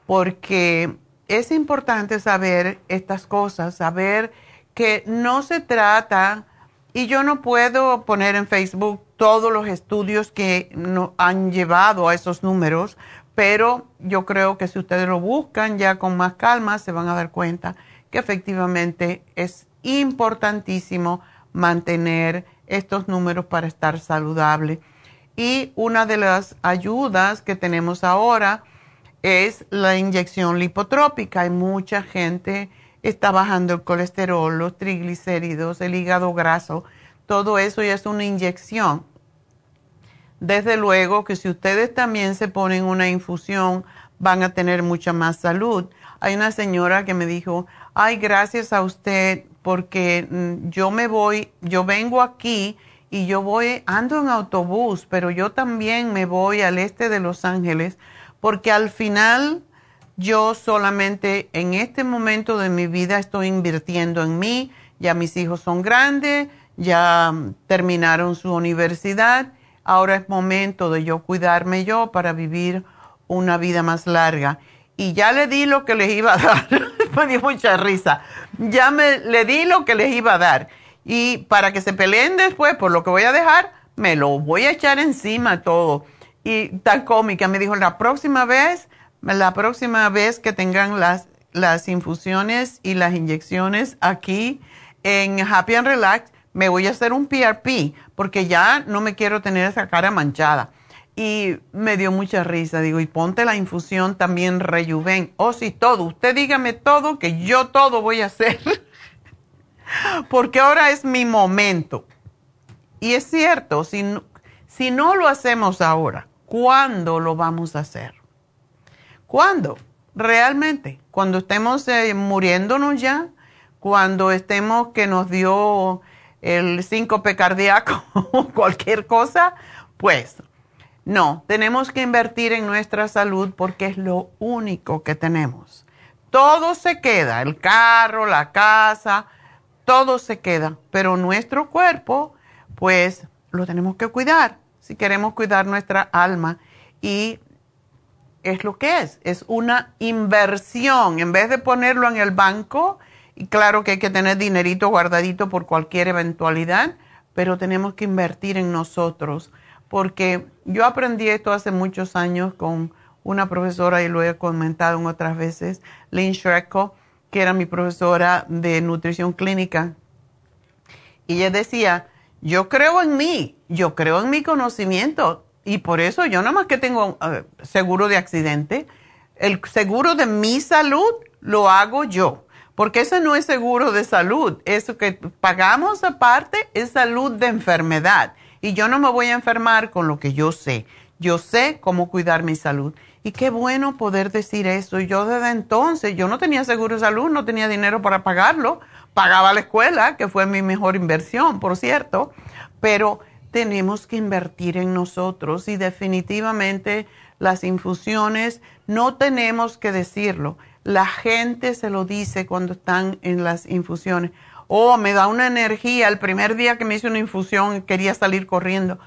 porque es importante saber estas cosas, saber que no se trata, y yo no puedo poner en Facebook todos los estudios que han llevado a esos números, pero yo creo que si ustedes lo buscan ya con más calma, se van a dar cuenta que efectivamente es importantísimo mantener estos números para estar saludable. Y una de las ayudas que tenemos ahora es la inyección lipotrópica. Hay mucha gente está bajando el colesterol, los triglicéridos, el hígado graso, todo eso ya es una inyección. Desde luego que si ustedes también se ponen una infusión, van a tener mucha más salud. Hay una señora que me dijo, ay, gracias a usted, porque mm, yo me voy, yo vengo aquí y yo voy, ando en autobús, pero yo también me voy al este de Los Ángeles, porque al final yo solamente en este momento de mi vida estoy invirtiendo en mí, ya mis hijos son grandes, ya terminaron su universidad, ahora es momento de yo cuidarme yo para vivir una vida más larga. Y ya le di lo que les iba a dar, me dio mucha risa ya me le di lo que les iba a dar. Y para que se peleen después por lo que voy a dejar, me lo voy a echar encima todo. Y tan cómica, me dijo, la próxima vez, la próxima vez que tengan las, las infusiones y las inyecciones aquí en Happy and Relax, me voy a hacer un PRP, porque ya no me quiero tener esa cara manchada. Y me dio mucha risa, digo, y ponte la infusión también rejuven. Oh, sí, todo. Usted dígame todo, que yo todo voy a hacer. Porque ahora es mi momento. Y es cierto, si si no lo hacemos ahora, ¿cuándo lo vamos a hacer? ¿Cuándo? Realmente, cuando estemos eh, muriéndonos ya, cuando estemos que nos dio el síncope cardíaco o cualquier cosa, pues no, tenemos que invertir en nuestra salud porque es lo único que tenemos. Todo se queda, el carro, la casa, todo se queda, pero nuestro cuerpo, pues lo tenemos que cuidar si queremos cuidar nuestra alma y es lo que es, es una inversión. En vez de ponerlo en el banco, y claro que hay que tener dinerito guardadito por cualquier eventualidad, pero tenemos que invertir en nosotros porque yo aprendí esto hace muchos años con una profesora y lo he comentado en otras veces, Lynn Schrecko, que era mi profesora de nutrición clínica. Y ella decía, yo creo en mí, yo creo en mi conocimiento y por eso yo nada más que tengo seguro de accidente, el seguro de mi salud lo hago yo, porque eso no es seguro de salud. Eso que pagamos aparte es salud de enfermedad. Y yo no me voy a enfermar con lo que yo sé. Yo sé cómo cuidar mi salud. Y qué bueno poder decir eso. Yo desde entonces, yo no tenía seguro de salud, no tenía dinero para pagarlo. Pagaba la escuela, que fue mi mejor inversión, por cierto. Pero tenemos que invertir en nosotros y definitivamente las infusiones, no tenemos que decirlo. La gente se lo dice cuando están en las infusiones. Oh, me da una energía. El primer día que me hice una infusión quería salir corriendo.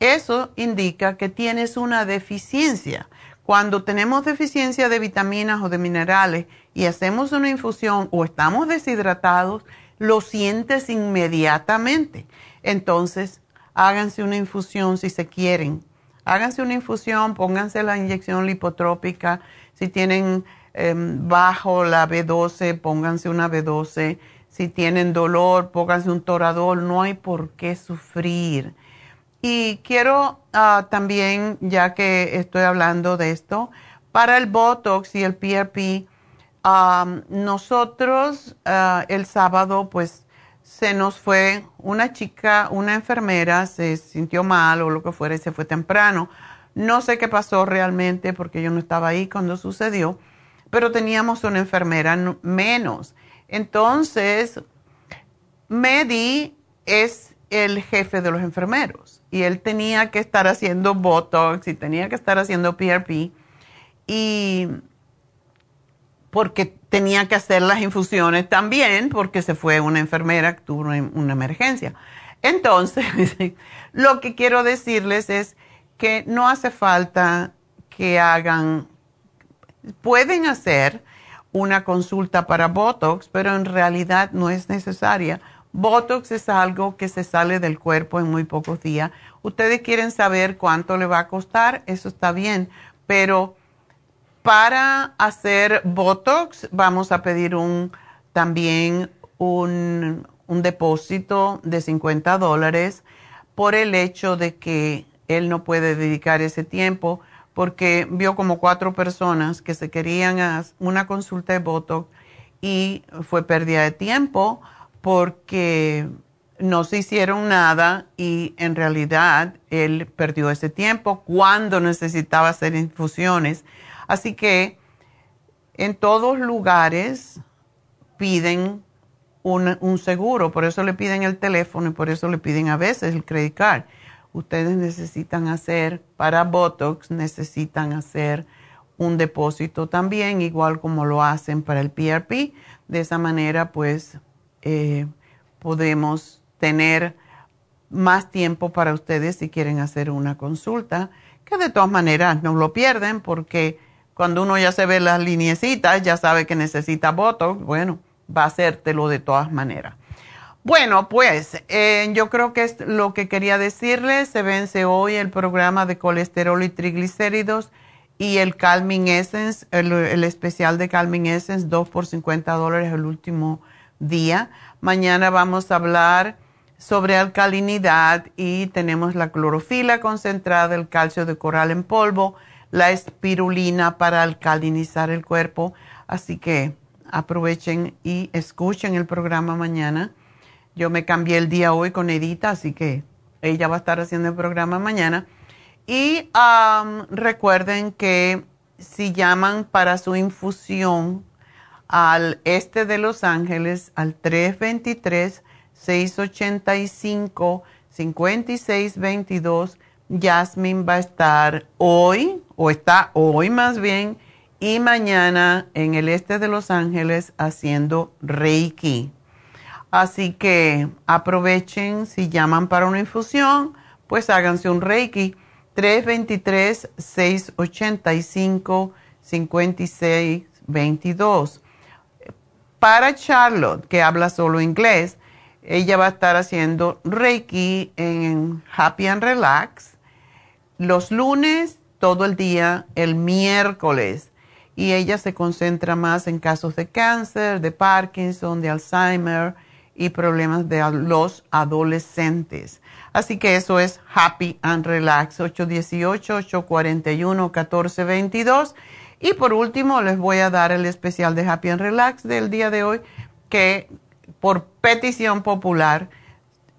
Eso indica que tienes una deficiencia. Cuando tenemos deficiencia de vitaminas o de minerales y hacemos una infusión o estamos deshidratados, lo sientes inmediatamente. Entonces, háganse una infusión si se quieren. Háganse una infusión, pónganse la inyección lipotrópica. Si tienen em, bajo la B12, pónganse una B12. Si tienen dolor, pónganse un toradol. No hay por qué sufrir. Y quiero ah, también, ya que estoy hablando de esto, para el Botox y el PRP, nosotros ah, el sábado, pues se nos fue una chica, una enfermera, se sintió mal o lo que fuera y se fue temprano. No sé qué pasó realmente porque yo no estaba ahí cuando sucedió, pero teníamos una enfermera menos. Entonces, Medi es el jefe de los enfermeros y él tenía que estar haciendo Botox y tenía que estar haciendo PRP y porque tenía que hacer las infusiones también porque se fue una enfermera tuvo una, emergencia. Entonces, lo que quiero decirles es que no hace falta que hagan, pueden hacer una consulta para Botox, pero en realidad no es necesaria. Botox es algo que se sale del cuerpo en muy pocos días. Ustedes quieren saber cuánto le va a costar, eso está bien, pero para hacer Botox vamos a pedir un, también un, depósito de 50 dólares por el hecho de que él no puede dedicar ese tiempo porque vio como cuatro personas que se querían hacer una consulta de Botox y fue pérdida de tiempo porque no se hicieron nada y en realidad él perdió ese tiempo cuando necesitaba hacer infusiones. Así que en todos lugares piden un, seguro, por eso le piden el teléfono y por eso le piden a veces el credit card. Ustedes necesitan hacer, para Botox, necesitan hacer un depósito también, igual como lo hacen para el PRP. De esa manera, pues, eh, podemos tener más tiempo para ustedes si quieren hacer una consulta, que de todas maneras no lo pierden porque cuando uno ya se ve las liniecitas, ya sabe que necesita Botox, bueno, va a hacértelo de todas maneras. Bueno, pues eh, yo creo que es lo que quería decirles. Se vence hoy el programa de colesterol y triglicéridos y el Calming Essence, el, especial de Calming Essence, 2 por 50 dólares el último día. Mañana vamos a hablar sobre alcalinidad y tenemos la clorofila concentrada, el calcio de coral en polvo la espirulina para alcalinizar el cuerpo. Así que aprovechen y escuchen el programa mañana. Yo me cambié el día hoy con Edita, así que ella va a estar haciendo el programa mañana. Y recuerden que si llaman para su infusión al este de Los Ángeles, al 323-685-5622, Jasmine va a estar hoy, o está hoy más bien, y mañana en el este de Los Ángeles haciendo Reiki. Así que aprovechen, si llaman para una infusión, pues háganse un Reiki. 323-685-5622. Para Charlotte, que habla solo inglés, ella va a estar haciendo Reiki en Happy and Relax los lunes todo el día, el miércoles. Y ella se concentra más en casos de cáncer, de Parkinson, de Alzheimer y problemas de los adolescentes. Así que eso es Happy and Relax, 818-841-1422. Y por último, les voy a dar el especial de Happy and Relax del día de hoy, que por petición popular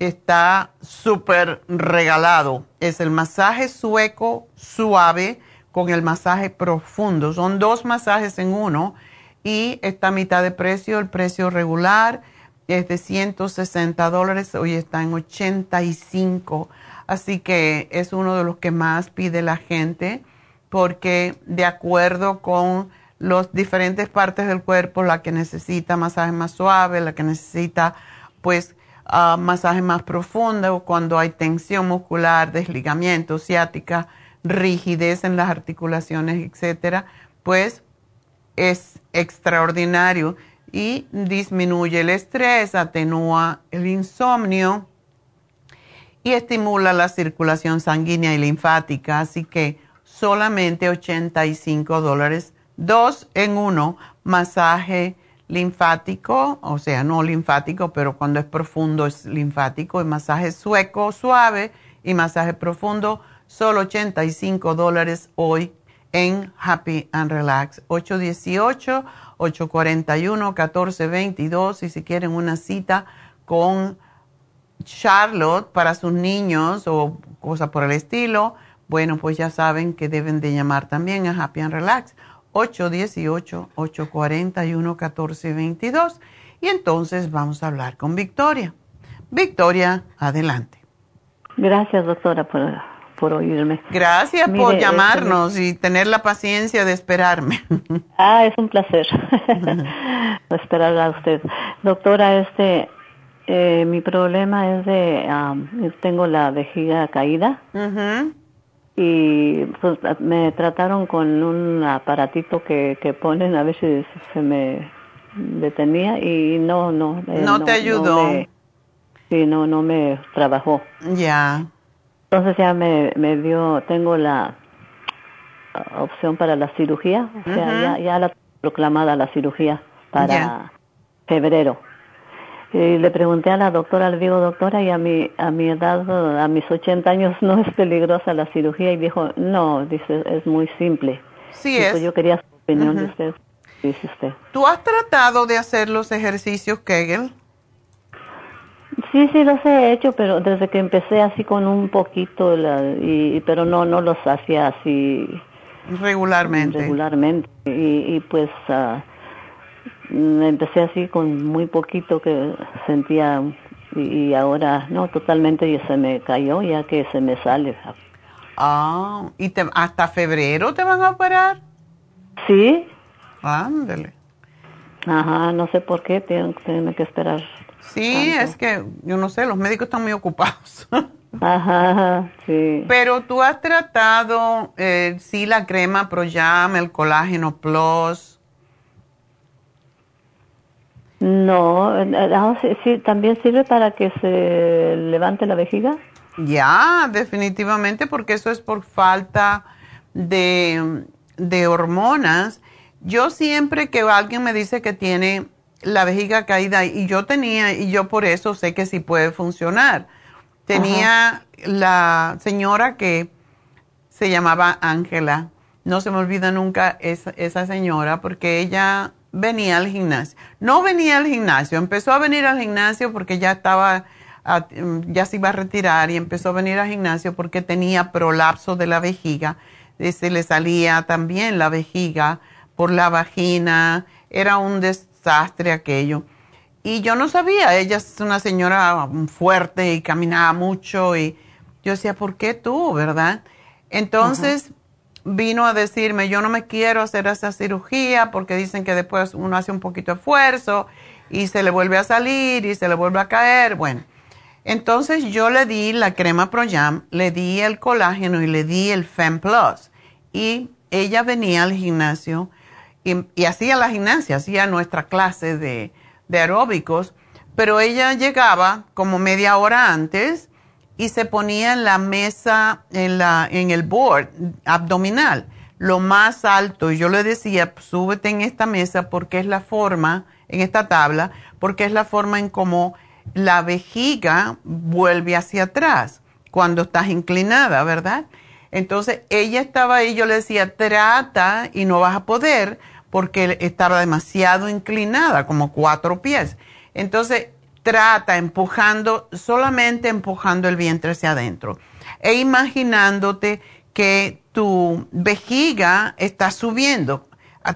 está súper regalado. Es el masaje sueco suave con el masaje profundo. Son dos masajes en uno y está a mitad de precio. El precio regular es de 160 dólares, hoy está en 85. Así que es uno de los que más pide la gente porque de acuerdo con las diferentes partes del cuerpo, la que necesita masaje más suave, la que necesita pues masaje más profundo, cuando hay tensión muscular, desligamiento, ciática, rigidez en las articulaciones, etcétera, pues es extraordinario y disminuye el estrés, atenúa el insomnio y estimula la circulación sanguínea y linfática. Así que solamente 85 dólares, dos en uno, masaje linfático, o sea, no linfático, pero cuando es profundo es linfático, y masaje sueco suave y masaje profundo, solo 85 dólares hoy en Happy and Relax. 818-841-1422 y si quieren una cita con Charlotte para sus niños o cosa por el estilo, bueno, pues ya saben que deben de llamar también a Happy and Relax 818-841-1422 y entonces vamos a hablar con Victoria. Victoria, adelante. Gracias, doctora, por, por oírme. Gracias por este, llamarnos y tener la paciencia de esperarme. Ah, es un placer esperar a usted. Doctora, este, eh, mi problema es de, tengo la vejiga caída y pues me trataron con un aparatito que, que ponen, a veces se me detenía y no, no. Eh, no, te ayudó. sí, no, no me trabajó. Ya. Entonces ya me, me dio, tengo la opción para la cirugía, o sea, ya, ya la proclamada la cirugía para febrero. Y le pregunté a la doctora, le digo, doctora, y a mi, a mi edad, a mis 80 años, ¿no es peligrosa la cirugía? Y dijo, no, dice, es muy simple. Sí es. yo quería su opinión de usted, dice usted. ¿Tú has tratado de hacer los ejercicios Kegel? Sí, sí los he hecho, pero desde que empecé así con un poquito, y, pero no, no los hacía así. Regularmente. Regularmente. Y, y pues... Uh, empecé así con muy poquito que sentía y, ahora no, totalmente y se me cayó ya que se me sale. Ah, ¿y te, hasta febrero te van a operar? Sí. Ándale. Ajá, no sé por qué, tengo, que esperar. Sí, es que yo no sé, los médicos están muy ocupados. Ajá, sí. Pero tú has tratado, eh, sí, la crema Proyam, el colágeno Plus, No, eh, ah, sí, también sirve para que se levante la vejiga. Ya, definitivamente, porque eso es por falta de, de hormonas. Yo siempre que alguien me dice que tiene la vejiga caída y yo tenía, y yo por eso sé que sí puede funcionar. Tenía la señora que se llamaba Ángela. No se me olvida nunca esa, esa señora porque ella venía al gimnasio. No venía al gimnasio, empezó a venir al gimnasio porque ya estaba, ya se iba a retirar y empezó a venir al gimnasio porque tenía prolapso de la vejiga. Se le salía también la vejiga por la vagina, era un desastre aquello. Y yo no sabía, ella es una señora fuerte y caminaba mucho y yo decía, ¿por qué tú, verdad? Entonces, vino a decirme, yo no me quiero hacer esa cirugía porque dicen que después uno hace un poquito de esfuerzo y se le vuelve a salir y se le vuelve a caer. Bueno, entonces yo le di la crema ProYam, le di el colágeno y le di el Fem Plus. Y ella venía al gimnasio y, hacía la gimnasia, hacía nuestra clase de, de aeróbicos, pero ella llegaba como media hora antes y se ponía en la mesa, en, la, en el board abdominal, lo más alto. Y yo le decía, súbete en esta mesa porque es la forma, en esta tabla, porque es la forma en cómo la vejiga vuelve hacia atrás cuando estás inclinada, ¿verdad? Entonces ella estaba ahí, yo le decía, trata y no vas a poder porque estaba demasiado inclinada, como cuatro pies. Entonces trata empujando, solamente empujando el vientre hacia adentro e imaginándote que tu vejiga está subiendo.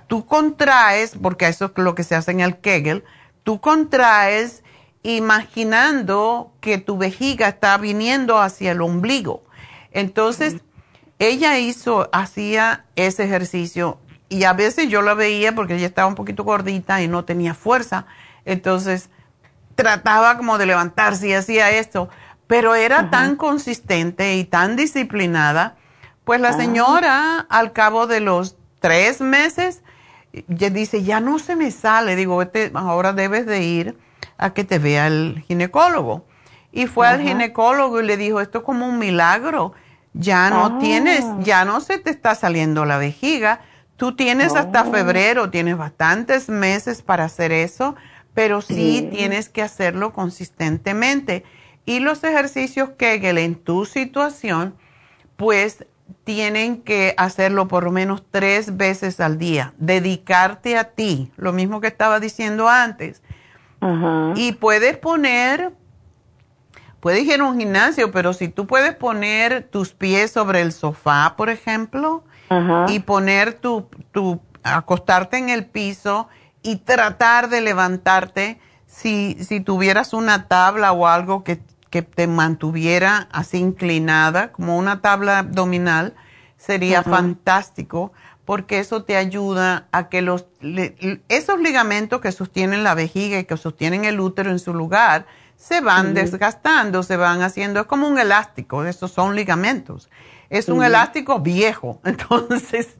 Tú contraes, porque eso es lo que se hace en el Kegel, tú contraes imaginando que tu vejiga está viniendo hacia el ombligo. Entonces, ella hizo, hacía ese ejercicio y a veces yo la veía porque ella estaba un poquito gordita y no tenía fuerza. Entonces, trataba como de levantarse y hacía esto, pero era tan consistente y tan disciplinada, pues la ah. señora al cabo de los tres meses, ya dice, ya no se me sale, digo, ahora debes de ir a que te vea el ginecólogo. Y fue al ginecólogo y le dijo, esto es como un milagro, ya no ah. tienes, ya no se te está saliendo la vejiga, tú tienes hasta oh. febrero, tienes bastantes meses para hacer eso, pero sí, tienes que hacerlo consistentemente. Y los ejercicios Kegel en tu situación, pues tienen que hacerlo por lo menos tres veces al día, dedicarte a ti, lo mismo que estaba diciendo antes. Y puedes poner, puedes ir a un gimnasio, pero si tú puedes poner tus pies sobre el sofá, por ejemplo, y poner tu, tu, acostarte en el piso y tratar de levantarte, si, si tuvieras una tabla o algo que que te mantuviera así inclinada, como una tabla abdominal, sería fantástico porque eso te ayuda a que los, esos ligamentos que sostienen la vejiga y que sostienen el útero en su lugar se van desgastando, se van haciendo, es como un elástico, esos son ligamentos. Es un elástico viejo, entonces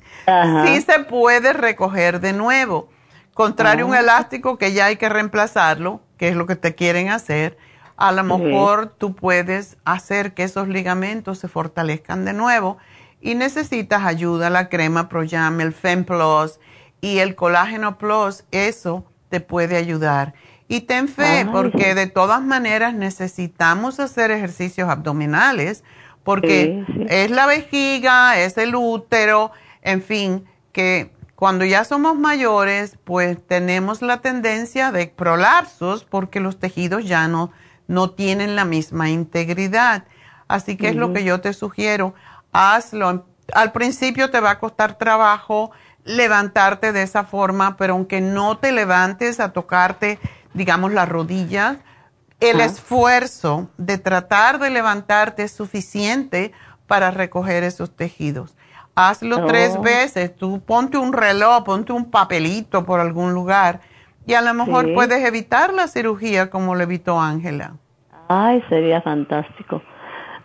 sí se puede recoger de nuevo. Contrario a un ah. elástico que ya hay que reemplazarlo, que es lo que te quieren hacer, a lo mejor tú puedes hacer que esos ligamentos se fortalezcan de nuevo y necesitas ayuda, la crema ProYam, el FemPlus y el colágeno Plus, eso te puede ayudar. Y ten fe, porque de todas maneras necesitamos hacer ejercicios abdominales, porque es la vejiga, es el útero, en fin, que cuando ya somos mayores, pues tenemos la tendencia de prolapsos porque los tejidos ya no no tienen la misma integridad. Así que es lo que yo te sugiero, hazlo. Al principio te va a costar trabajo levantarte de esa forma, pero aunque no te levantes a tocarte, digamos, las rodillas, el esfuerzo de tratar de levantarte es suficiente para recoger esos tejidos. Hazlo tres veces, tú ponte un reloj, ponte un papelito por algún lugar y a lo mejor puedes evitar la cirugía como lo evitó Ángela. Ay, sería fantástico.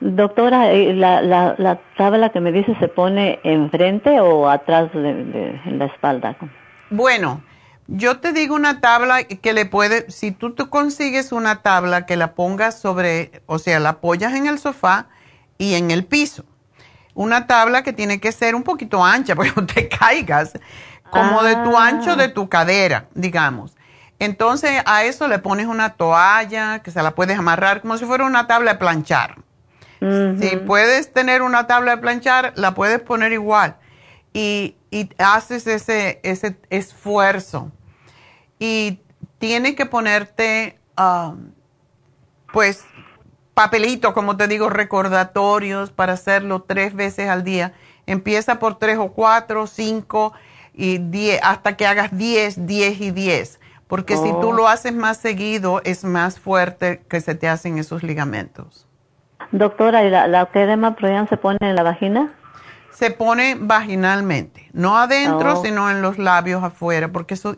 Doctora, eh, ¿la, la, la tabla que me dice se pone enfrente o atrás de, la espalda? Bueno, yo te digo una tabla que le puede, si tú, tú consigues una tabla que la pongas sobre, o sea, la apoyas en el sofá y en el piso. Una tabla que tiene que ser un poquito ancha, porque no te caigas como de tu ancho de tu cadera, digamos. Entonces a eso le pones una toalla que se la puedes amarrar como si fuera una tabla de planchar. Si puedes tener una tabla de planchar, la puedes poner igual. Y, haces ese, ese esfuerzo. Y tienes que ponerte, um, pues, papelitos, como te digo, recordatorios para hacerlo tres veces al día. Empieza por tres o cuatro, cinco y 10, hasta que hagas 10, 10 y 10. Porque si tú oh. lo haces más seguido, es más fuerte que se te hacen esos ligamentos. Doctora, ¿y la, la crema Proyan se pone en la vagina? Se pone vaginalmente, no adentro, oh. sino en los labios afuera, porque eso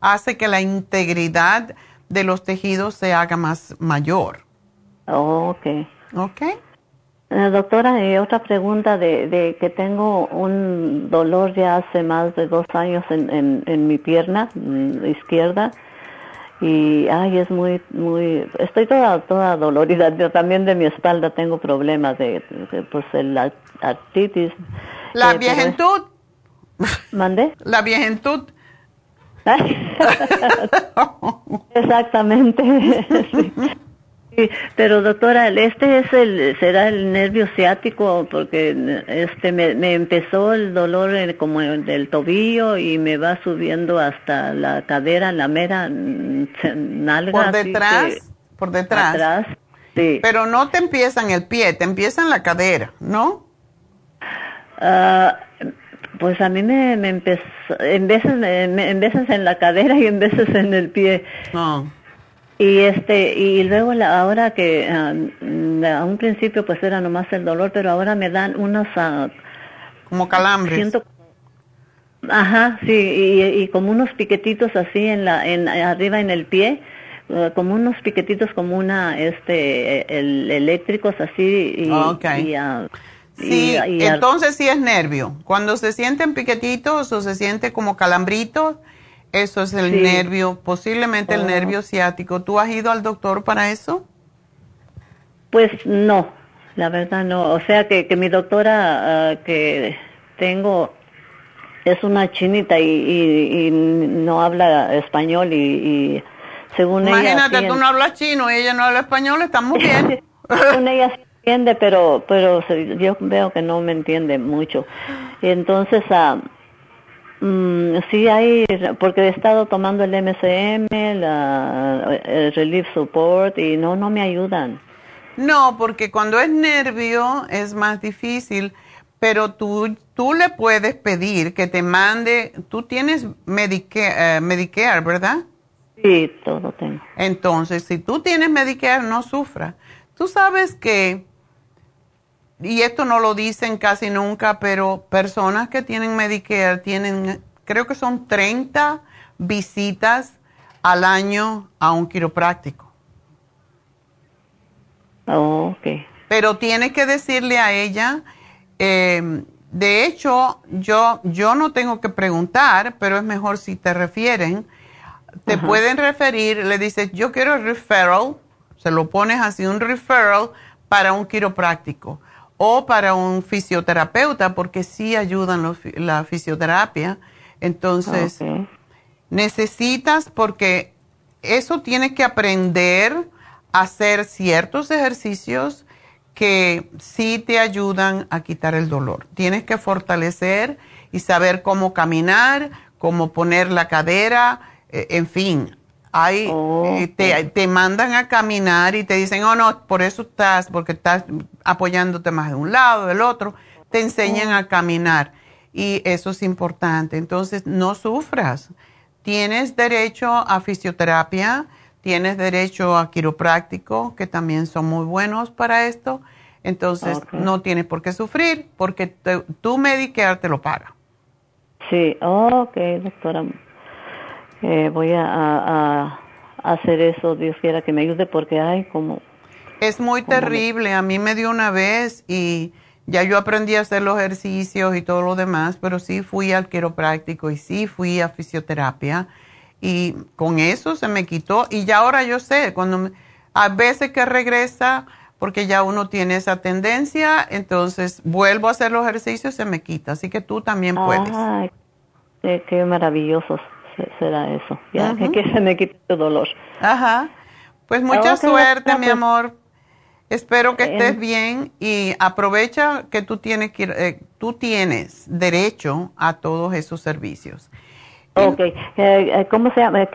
hace que la integridad de los tejidos se haga más mayor. Oh, ok. Ok. Eh, doctora, y otra pregunta de, que tengo un dolor ya hace más de dos años en, en, mi pierna mm, izquierda y ay es muy muy estoy toda toda dolorida yo también de mi espalda tengo problemas de, pues la artritis la eh, viejentud. Mande la viejentud. Exactamente Sí, pero doctora, este es el, será el nervio ciático porque este me, me empezó el dolor en- como en del tobillo y me va subiendo hasta la cadera, la mera mm, nalga. Por detrás, que- por detrás. Atrás, sí. Pero no te empieza en el pie, te empieza en la cadera, ¿no? Ah, pues a mí me, me empezó, en veces, me- en veces en la cadera y en veces en el pie. No. Y este, y luego la, ahora que ah, a un principio pues era nomás el dolor, pero ahora me dan unos ah, Como calambres. siento ajá, sí, y, y como unos piquetitos así en la, en arriba en el pie, eh, como unos piquetitos como una, este, el, eléctricos así y, ah, Sí, y- y ar- entonces sí es nervio. Cuando se sienten piquetitos o se siente como calambritos, eso es el Sí. nervio, posiblemente el Oh. nervio ciático. ¿Tú has ido al doctor para eso? Pues no, la verdad no. O sea que, que mi doctora ah, que tengo es una chinita y, y, y no habla español y, y según ella... Imagínate, tú no hablas chino y ella no habla español, estamos bien. según ella sí entiende, pero pero se- yo veo que no me entiende mucho. Y entonces, ah, mm, sí hay, porque he estado tomando el MCM, la, el Relief Support y no, no me ayudan. No, porque cuando es nervio es más difícil, pero tú, tú le puedes pedir que te mande, tú tienes Medicare, eh, Medicare, ¿verdad? Sí, todo tengo. Entonces, si tú tienes Medicare, no sufra. Tú sabes que, y esto no lo dicen casi nunca, pero personas que tienen Medicare tienen, creo que son 30 visitas al año a un quiropráctico. Oh, ok. Pero tienes que decirle a ella, eh, de hecho, yo, yo no tengo que preguntar, pero es mejor si te refieren. Te pueden referir, le dices, yo quiero referral, se lo pones así, un referral para un quiropráctico o para un fisioterapeuta, porque sí ayudan los la fisioterapia. Entonces, Ok. necesitas, porque eso tienes que aprender a hacer ciertos ejercicios que sí te ayudan a quitar el dolor. Tienes que fortalecer y saber cómo caminar, cómo poner la cadera, eh, en fin. Hay, eh, te, te mandan a caminar y te dicen, oh no, por eso estás, porque estás apoyándote más de un lado, del otro. Te enseñan a caminar y eso es importante. Entonces, no sufras. Tienes derecho a fisioterapia, tienes derecho a quiropráctico, que también son muy buenos para esto. Entonces, no tienes por qué sufrir porque te- tu Medicare te lo paga. Sí, oh, ok, doctora. Eh, voy a, a- a hacer eso, Dios quiera que me ayude, porque hay como... Es muy ¿Cómo me- terrible. A mí me dio una vez y ya yo aprendí a hacer los ejercicios y todo lo demás, pero sí fui al quiropráctico y sí fui a fisioterapia y con eso se me quitó y ya ahora yo sé, cuando me- a veces que regresa, porque ya uno tiene esa tendencia, entonces vuelvo a hacer los ejercicios y se me quita. Así que tú también puedes. Ay, qué, maravilloso será eso. Ya, que, se me quite el dolor. Ajá. Pues mucha suerte, mi pues, amor. Espero que eh, estés bien y aprovecha que tú tienes que, eh, tú tienes derecho a todos esos servicios. Ok, eh, eh, ¿cómo se llama? Eh,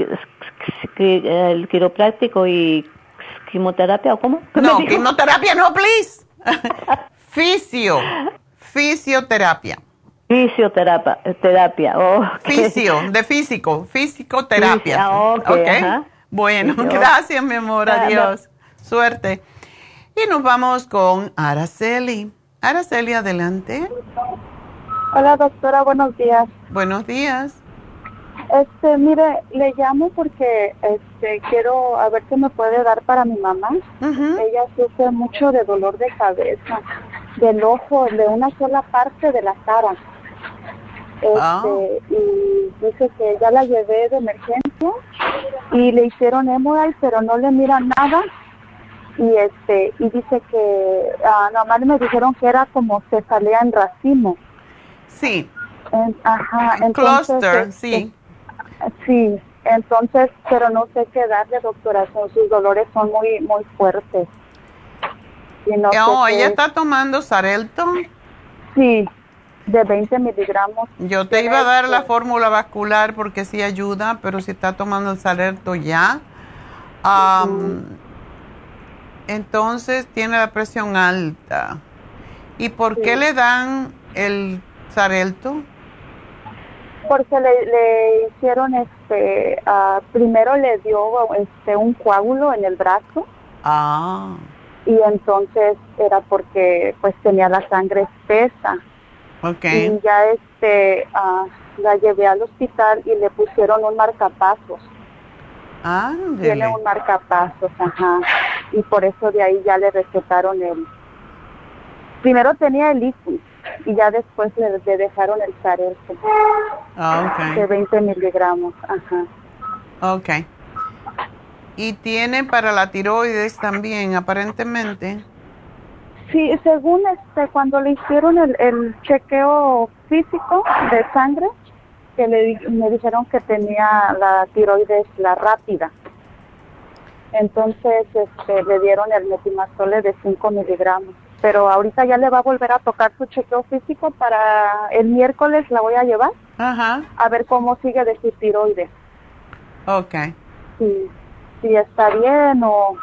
¿El quiropráctico y quimioterapia o cómo? ¿Qué me No, quimioterapia no, please. Fisio, fisioterapia. Fisioterapia, eh, terapia, oh, ok. Fisio, de físico, fisicoterapia. Fisio, ah, ok, ajá. Bueno, Fisio. gracias, mi amor, Ah, adiós. Suerte. Y nos vamos con Araceli. Araceli, adelante. Hola doctora, buenos días. Buenos días. Este, mire, le llamo porque este quiero a ver qué me puede dar para mi mamá. Ella sufre mucho de dolor de cabeza, del ojo, de una sola parte de la cara. Este, Ah. y dice que ya la llevé de emergencia y le hicieron MRI, pero no le miran nada. Y este, y dice que ah, nomás me dijeron que era como cefalea en racimo. Sí. En- ajá, entonces, Cluster, este, sí. Sí, Entonces, pero no sé qué darle, doctora, sus dolores son muy, muy fuertes. Y no, ¿ella está tomando Sarelto? Sí, de 20 miligramos. Yo te iba a dar la fórmula vascular porque sí ayuda, pero si está tomando el Sarelto ya, entonces tiene la presión alta. ¿Y por qué le dan el Sarelto? Porque le, hicieron, este, ah, primero le dio este un coágulo en el brazo. Ah. Y entonces era porque pues tenía la sangre espesa. Okay. Y ya este, ah, la llevé al hospital y le pusieron un marcapasos. Ah, Tiene un marcapasos, ajá. Y por eso de ahí ya le recetaron el... Primero tenía el ICU y ya después le, dejaron el Xarelto. Ah, ok. De 20 miligramos, ajá. Ok. ¿Y tiene para la tiroides también, aparentemente? Sí, según este, cuando le hicieron el, el chequeo físico de sangre, que le, me dijeron que tenía la tiroides, la rápida. Entonces este, le dieron el metimazole de 5 miligramos pero ahorita ya le va a volver a tocar su chequeo físico para el miércoles la voy a llevar Ajá. a ver cómo sigue de su tiroides. Ok. Si, si está bien o,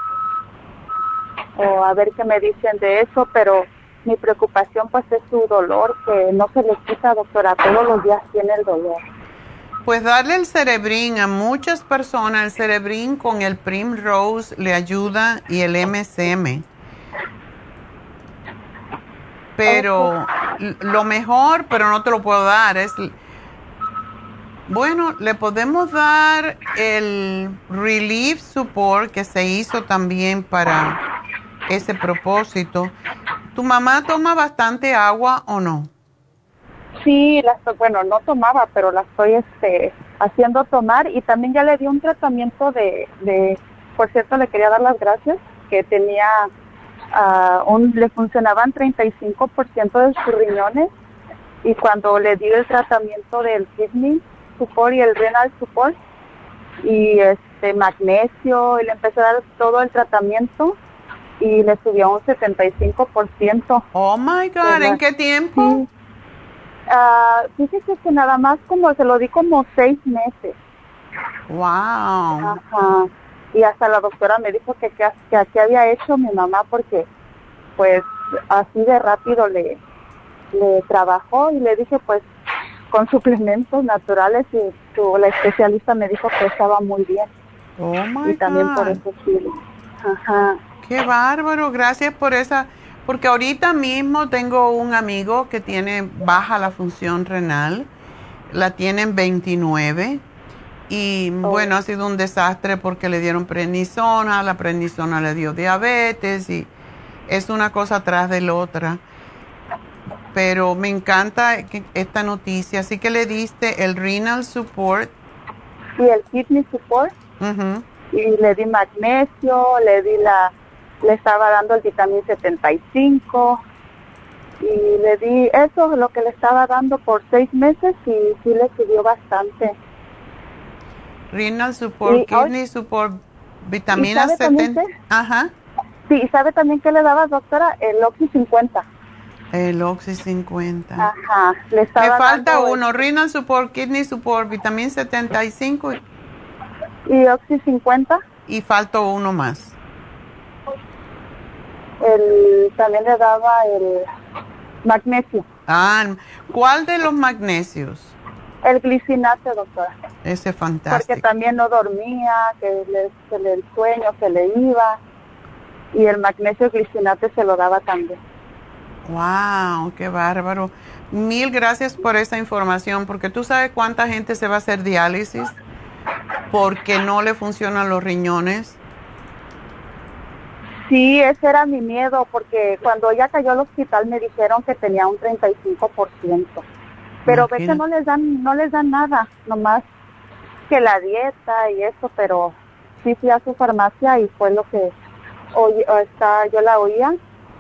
o a ver qué me dicen de eso, pero mi preocupación pues es su dolor, que no se le quita, doctora, todos los días tiene el dolor. Pues darle el cerebrín a muchas personas, el cerebrín con el Primrose le ayuda y el MSM pero lo mejor, pero no te lo puedo dar, es, bueno, le podemos dar el Relief Support que se hizo también para ese propósito. ¿Tu mamá toma bastante agua o no? Sí, la, bueno, no tomaba, pero la estoy este, haciendo tomar y también ya le di un tratamiento de, por cierto, le quería dar las gracias, que tenía un, le funcionaban 35% de sus riñones y cuando le dio el tratamiento del kidney support y el renal support y este magnesio y le empezó a dar todo el tratamiento y le subió un 75%. Oh my God, ¿en qué tiempo? Sí. Uh, fíjese que nada más como se lo di como seis meses. Wow. Ajá y hasta la doctora me dijo que qué que, había hecho mi mamá porque pues así de rápido le, le trabajó y le dije pues con suplementos naturales y la especialista me dijo que estaba muy bien. Oh my y también por eso sí. Ajá. Qué bárbaro, gracias por esa, porque ahorita mismo tengo un amigo que tiene baja la función renal, la tiene en 29 y oh. bueno, ha sido un desastre porque le dieron prednisona, la prednisona le dio diabetes y es una cosa atrás de la otra. Pero me encanta esta noticia. Así que le diste el renal support. Y el kidney support. Y le di magnesio, le di la, le estaba dando el vitamina 75 y le di eso, lo que le estaba dando por seis meses y sí le subió bastante. Renal Support, Kidney Support, vitamina 70. Ajá. Sí, ¿y sabe también qué le daba, doctora? El Oxy 50. El Oxy 50. Ajá. Le Me falta uno, Renal Support, Kidney Support, vitamina 75. ¿Y Oxy 50? Y faltó uno más. El, también le daba el magnesio. Ah, ¿cuál de los magnesios? El glicinato, doctora. Ese es fantástico. Porque también no dormía, que le, el sueño se le iba. Y el magnesio glicinato se lo daba también. ¡Wow! ¡Qué bárbaro! Mil gracias por esa información, porque tú sabes cuánta gente se va a hacer diálisis porque no le funcionan los riñones. Sí, ese era mi miedo, porque cuando ella cayó al hospital me dijeron que tenía un 35%. Pero ve que no les dan, no les dan nada, nomás que la dieta y eso, pero sí fui a su farmacia y fue lo que oí, está, yo la oía,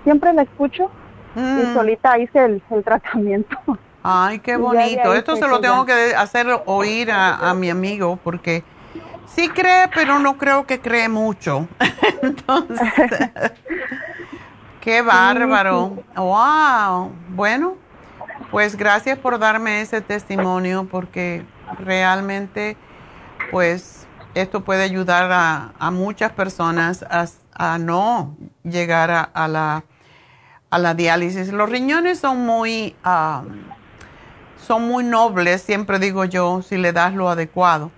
siempre la escucho y mm. solita hice el, tratamiento. Ay, qué bonito. Esto se lo tengo que hacer oír a, a mi amigo porque Sí cree, pero no creo que cree mucho. Entonces, qué bárbaro. Wow. Bueno, pues gracias por darme ese testimonio porque realmente, pues, esto puede ayudar a, muchas personas a, no llegar a, la, a la diálisis. Los riñones son muy, ah, son muy nobles, siempre digo yo, si le das lo adecuado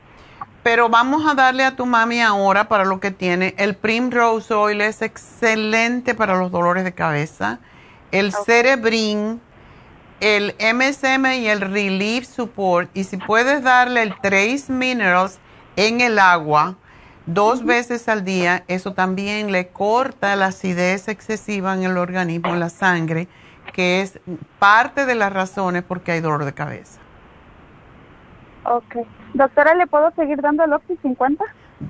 pero vamos a darle a tu mami ahora para lo que tiene. El Primrose Oil es excelente para los dolores de cabeza. El Cerebrin, el MSM y el Relief Support. Y si puedes darle el Trace Minerals en el agua dos veces al día, eso también le corta la acidez excesiva en el organismo, en la sangre, que es parte de las razones por qué hay dolor de cabeza. Ok. Doctora, ¿le puedo seguir dando el Oxy 50?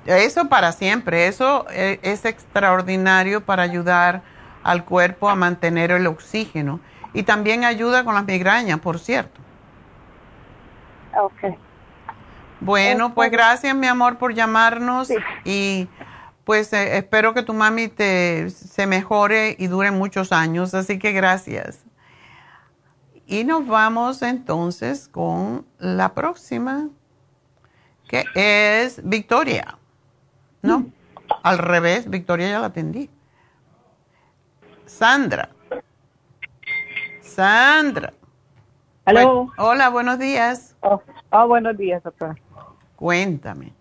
Eso para siempre. Eso eh, es extraordinario para ayudar al cuerpo a mantener el oxígeno. Y también ayuda con las migrañas, por cierto. Ok. Bueno, pues gracias, mi amor, por llamarnos. Y pues eh, espero que tu mami te, se mejore y dure muchos años. Así que gracias. Y nos vamos entonces con la próxima, que es Victoria. No, al revés, Victoria ya la atendí. Sandra. Sandra. Aló. hola, buenos días. Oh, oh, buenos días, doctora. Cuéntame.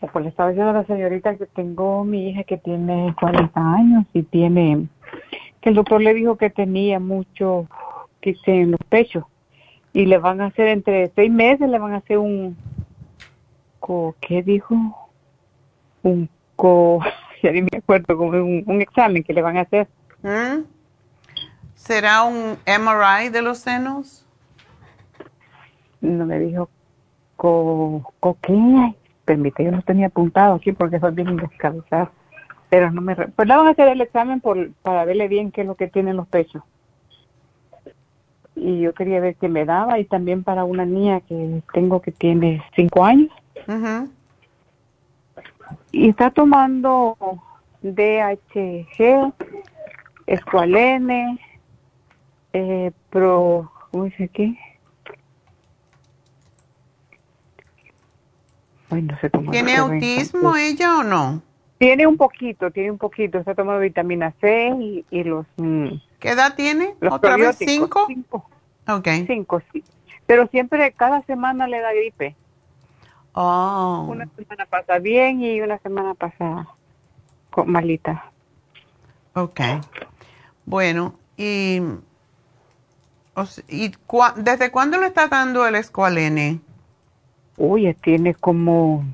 Pues le estaba diciendo a la señorita que tengo mi hija que tiene 40 años y tiene, que el doctor le dijo que tenía mucho en los pechos y le van a hacer entre seis meses, le van a hacer un, ¿qué dijo? Un co, ya ni me acuerdo, como un, examen que le van a hacer. ¿Mm? ¿Será un MRI de los senos? No me dijo co, co ¿qué? Permite, yo no tenía apuntado aquí porque soy bien descabezado. Pero no me... Pues le van a hacer el examen por, para verle bien qué es lo que tiene en los pechos y yo quería ver qué me daba y también para una niña que tengo que tiene cinco años. Y está tomando DHG, Escualene, eh, Pro, ¿cómo dice aquí? ¿Tiene autismo ella o no? Tiene un poquito, tiene un poquito. Está tomando vitamina C y, los... Mm, ¿Qué edad tiene? Los ¿Otra vez cinco? Cinco. Ok. Cinco, sí. Pero siempre, cada semana le da gripe. Oh. Una semana pasa bien y una semana pasa malita. Ok. Bueno, y, y ¿desde cuándo le está dando el escualene? Uy, tiene como,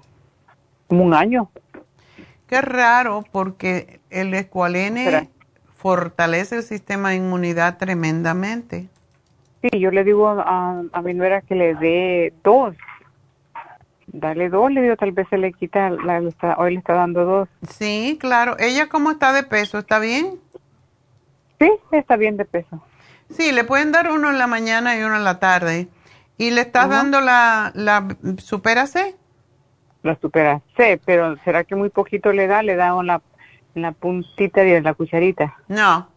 como un año. Qué raro, porque el escualene fortalece el sistema de inmunidad tremendamente. Sí, yo le digo a, a mi nuera que le dé dos. Dale dos, le digo, tal vez se le quita, la, hoy le está dando dos. Sí, claro. ¿Ella cómo está de peso? ¿Está bien? Sí, está bien de peso. Sí, le pueden dar uno en la mañana y uno en la tarde. ¿Y le estás dando la, la Supera C? la supera C, pero ¿será que muy poquito le da? Le da en la, la puntita de la cucharita. No.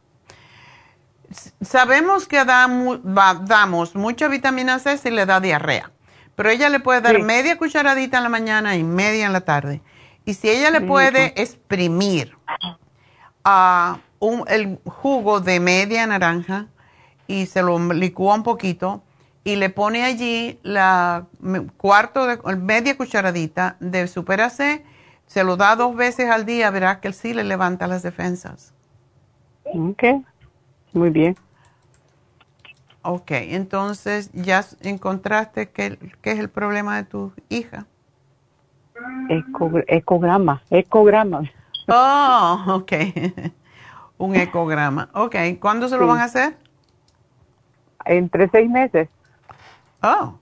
Sabemos que damos mucha vitamina C si le da diarrea, pero ella le puede dar media cucharadita en la mañana y media en la tarde. Y si ella le puede exprimir a el jugo de media naranja y se lo licúa un poquito, y le pone allí la cuarto de media cucharadita de Super C, se lo da dos veces al día, verás que sí le levanta las defensas. Ok, muy bien. Ok, entonces ya encontraste qué, es el problema de tu hija. ecograma, ecograma. Oh, ok. Un ecograma. Ok, ¿cuándo se lo van a hacer? Entre seis meses. Oh,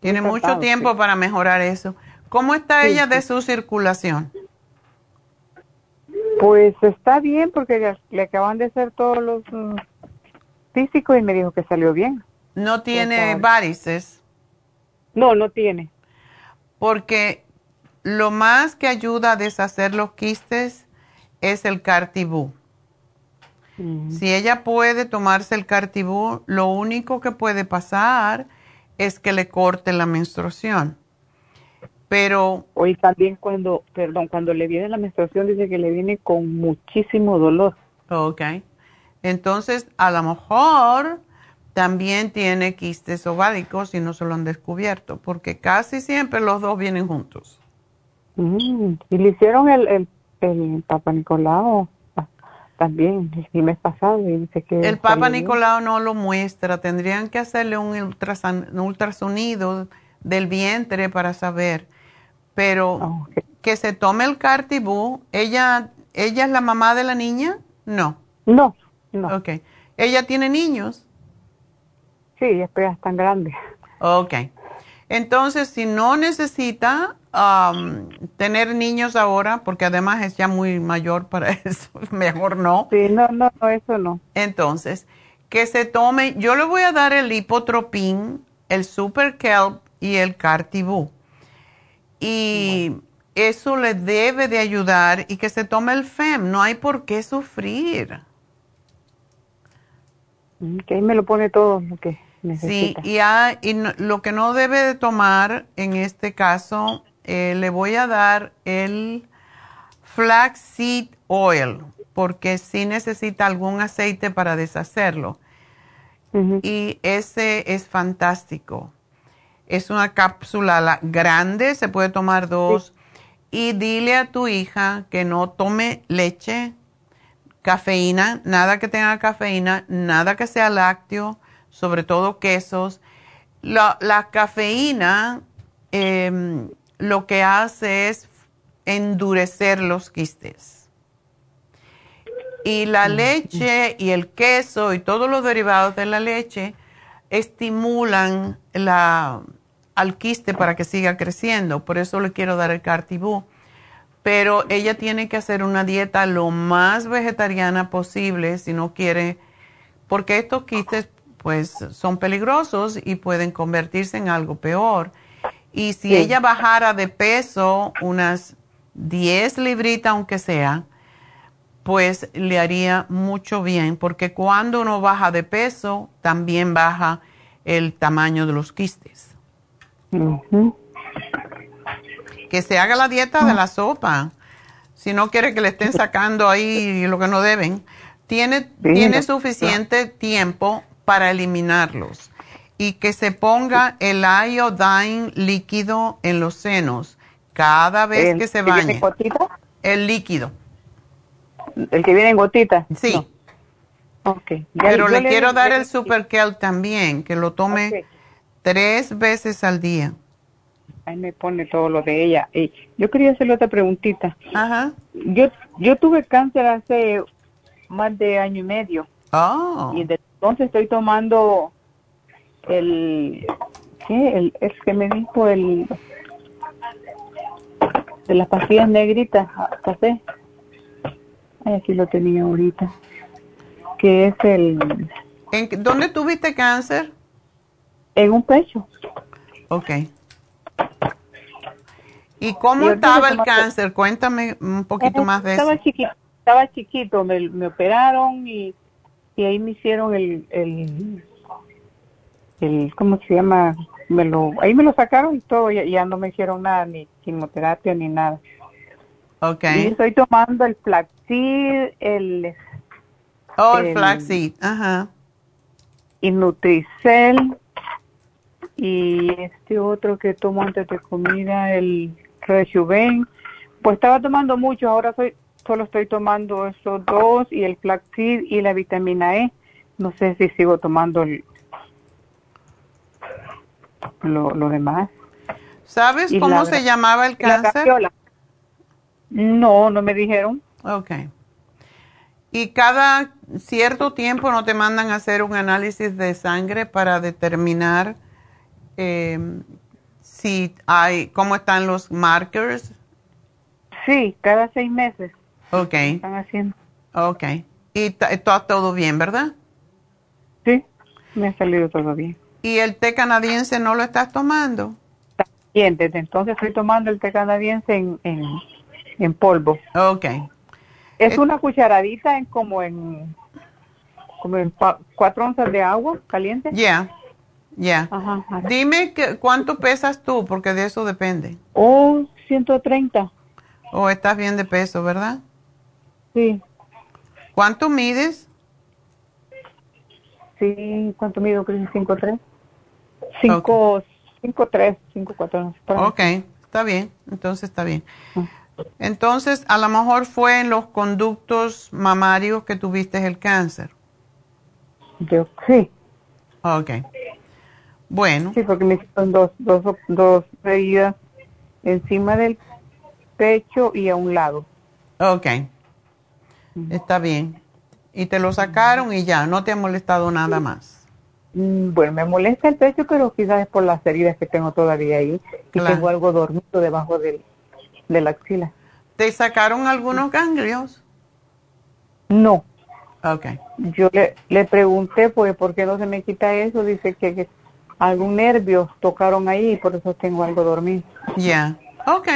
tiene mucho tiempo para mejorar eso. ¿Cómo está ella de su circulación? Pues está bien porque le acaban de hacer todos los físicos y me dijo que salió bien. ¿No tiene varices? No, no tiene. Porque lo más que ayuda a deshacer los quistes es el cartibú. Si ella puede tomarse el cartibú, lo único que puede pasar es que le corte la menstruación. Pero... Hoy también cuando, perdón, cuando le viene la menstruación dice que le viene con muchísimo dolor. Ok. Entonces, a lo mejor también tiene quistes ováricos y no se lo han descubierto, porque casi siempre los dos vienen juntos. Mm, y le hicieron el, el, el Papa Nicolau también el mes pasado. Y dice que el Papa Nicolau no lo muestra, tendrían que hacerle un, un ultrasonido del vientre para saber. Pero Ah, que se tome el cartibú, ¿ella, ¿ella es la mamá de la niña? No. No, no. Ok. ¿Ella tiene niños? Sí, es tan grande. Ok. Entonces, si no necesita um, tener niños ahora, porque además es ya muy mayor para eso, mejor no. Sí, no, no, no, eso no. Entonces, que se tome, yo le voy a dar el hipotropín, el super kelp y el cartibú. Y eso le debe de ayudar y que se tome el FEM, no hay por qué sufrir. Que ahí me lo pone todo lo que Sí, necesita. y, hay- y no- lo que no debe de tomar en este caso, eh, le voy a dar el flaxseed oil, porque sí necesita algún aceite para deshacerlo. Y ese es fantástico. Es una cápsula la- grande, se puede tomar dos. Y dile a tu hija que no tome leche, cafeína, nada que tenga cafeína, nada que sea lácteo, sobre todo quesos. La, la cafeína em, lo que hace es endurecer los quistes. Y la leche y el queso y todos los derivados de la leche estimulan la, al quiste para que siga creciendo. Por eso le quiero dar el cartibú. Pero ella tiene que hacer una dieta lo más vegetariana posible si no quiere, porque estos quistes pues son peligrosos y pueden convertirse en algo peor. Y si Sí. ella bajara de peso unas 10 libritas aunque sea, pues le haría mucho bien, porque cuando uno baja de peso, también baja el tamaño de los quistes. Que se haga la dieta de la sopa. Si no quiere que le estén sacando ahí lo que no deben, tiene, tiene suficiente tiempo para eliminarlos. Y que se ponga el iodine líquido en los senos cada vez El que se que viene bañe. en gotita? El líquido. El que viene en gotita. Sí. Ok. Ya- Pero le quiero dar el Super Kelp también, que lo tome tres veces al día. Ahí me pone todo lo de ella. Y yo quería hacerle otra preguntita. Ajá. Yo, yo tuve cáncer hace más de año y medio. Oh. Y desde entonces estoy tomando el... ¿Qué? El, es que me dijo el... De las pastillas negritas, ah, café. Ay, aquí lo tenía ahorita. Que es el... ¿En, ¿Dónde tuviste cáncer? En un pecho. Ok. ¿Y cómo Y estaba el cáncer? Cuéntame un poquito Eh, más de estaba eso. Chiquito, estaba chiquito, me, me operaron y, y ahí me hicieron el, el, el, ¿cómo se llama? Me lo, ahí me lo sacaron y todo, ya, ya no me hicieron nada, ni quimioterapia ni nada. Ok. Y estoy tomando el Flaxseed, el... Oh, el el- flaxseed. Ajá. Y Nutricel, y este otro que tomo antes de comida, el Rejuven. Pues estaba tomando mucho, ahora soy, solo estoy tomando esos dos y el Flaxseed y la vitamina E. No sé si sigo tomando el- lo, lo demás. ¿Sabes Y cómo la- se llamaba el la cáncer? No, no me dijeron. Ok. ¿Y cada cierto tiempo no te mandan a hacer un análisis de sangre para determinar eh, si hay, cómo están los markers? Sí, cada seis meses Ok, están haciendo. ok. Y está todo bien, ¿verdad? Sí, me ha salido todo bien. ¿Y el té canadiense no lo estás tomando? Bien, desde entonces estoy tomando el té canadiense en, en, en polvo. Ok. Es Eh, una cucharadita en como en como en cua- cuatro onzas de agua caliente. Ya, ya. Ajá. Dime que, cuánto pesas tú, porque de eso depende. Oh, 130. O estás bien de peso, ¿verdad? Sí, ¿Cuánto mides? sí. ¿Cuánto mido? Creo que 5'3". 5, 5'3", 5'4", no sé. por ahí. Ok, está bien, entonces está bien. Entonces, a lo mejor fue en los conductos mamarios que tuviste el cáncer. Yo, sí, Ok. Bueno, sí, porque me hicieron dos, dos, dos heridas encima del pecho y a un lado. ok. Está bien. Y te lo sacaron y ya, no te ha molestado nada más. Mm, Bueno, me molesta el pecho, pero quizás es por las heridas que tengo todavía ahí. Y Claro. tengo algo dormido debajo del, de la axila. ¿Te sacaron algunos ganglios? No, Ok. yo le, le pregunté, pues, ¿por qué no se me quita eso? Dice que, que algún nervio tocaron ahí y por eso tengo algo dormido. Ya. Ok.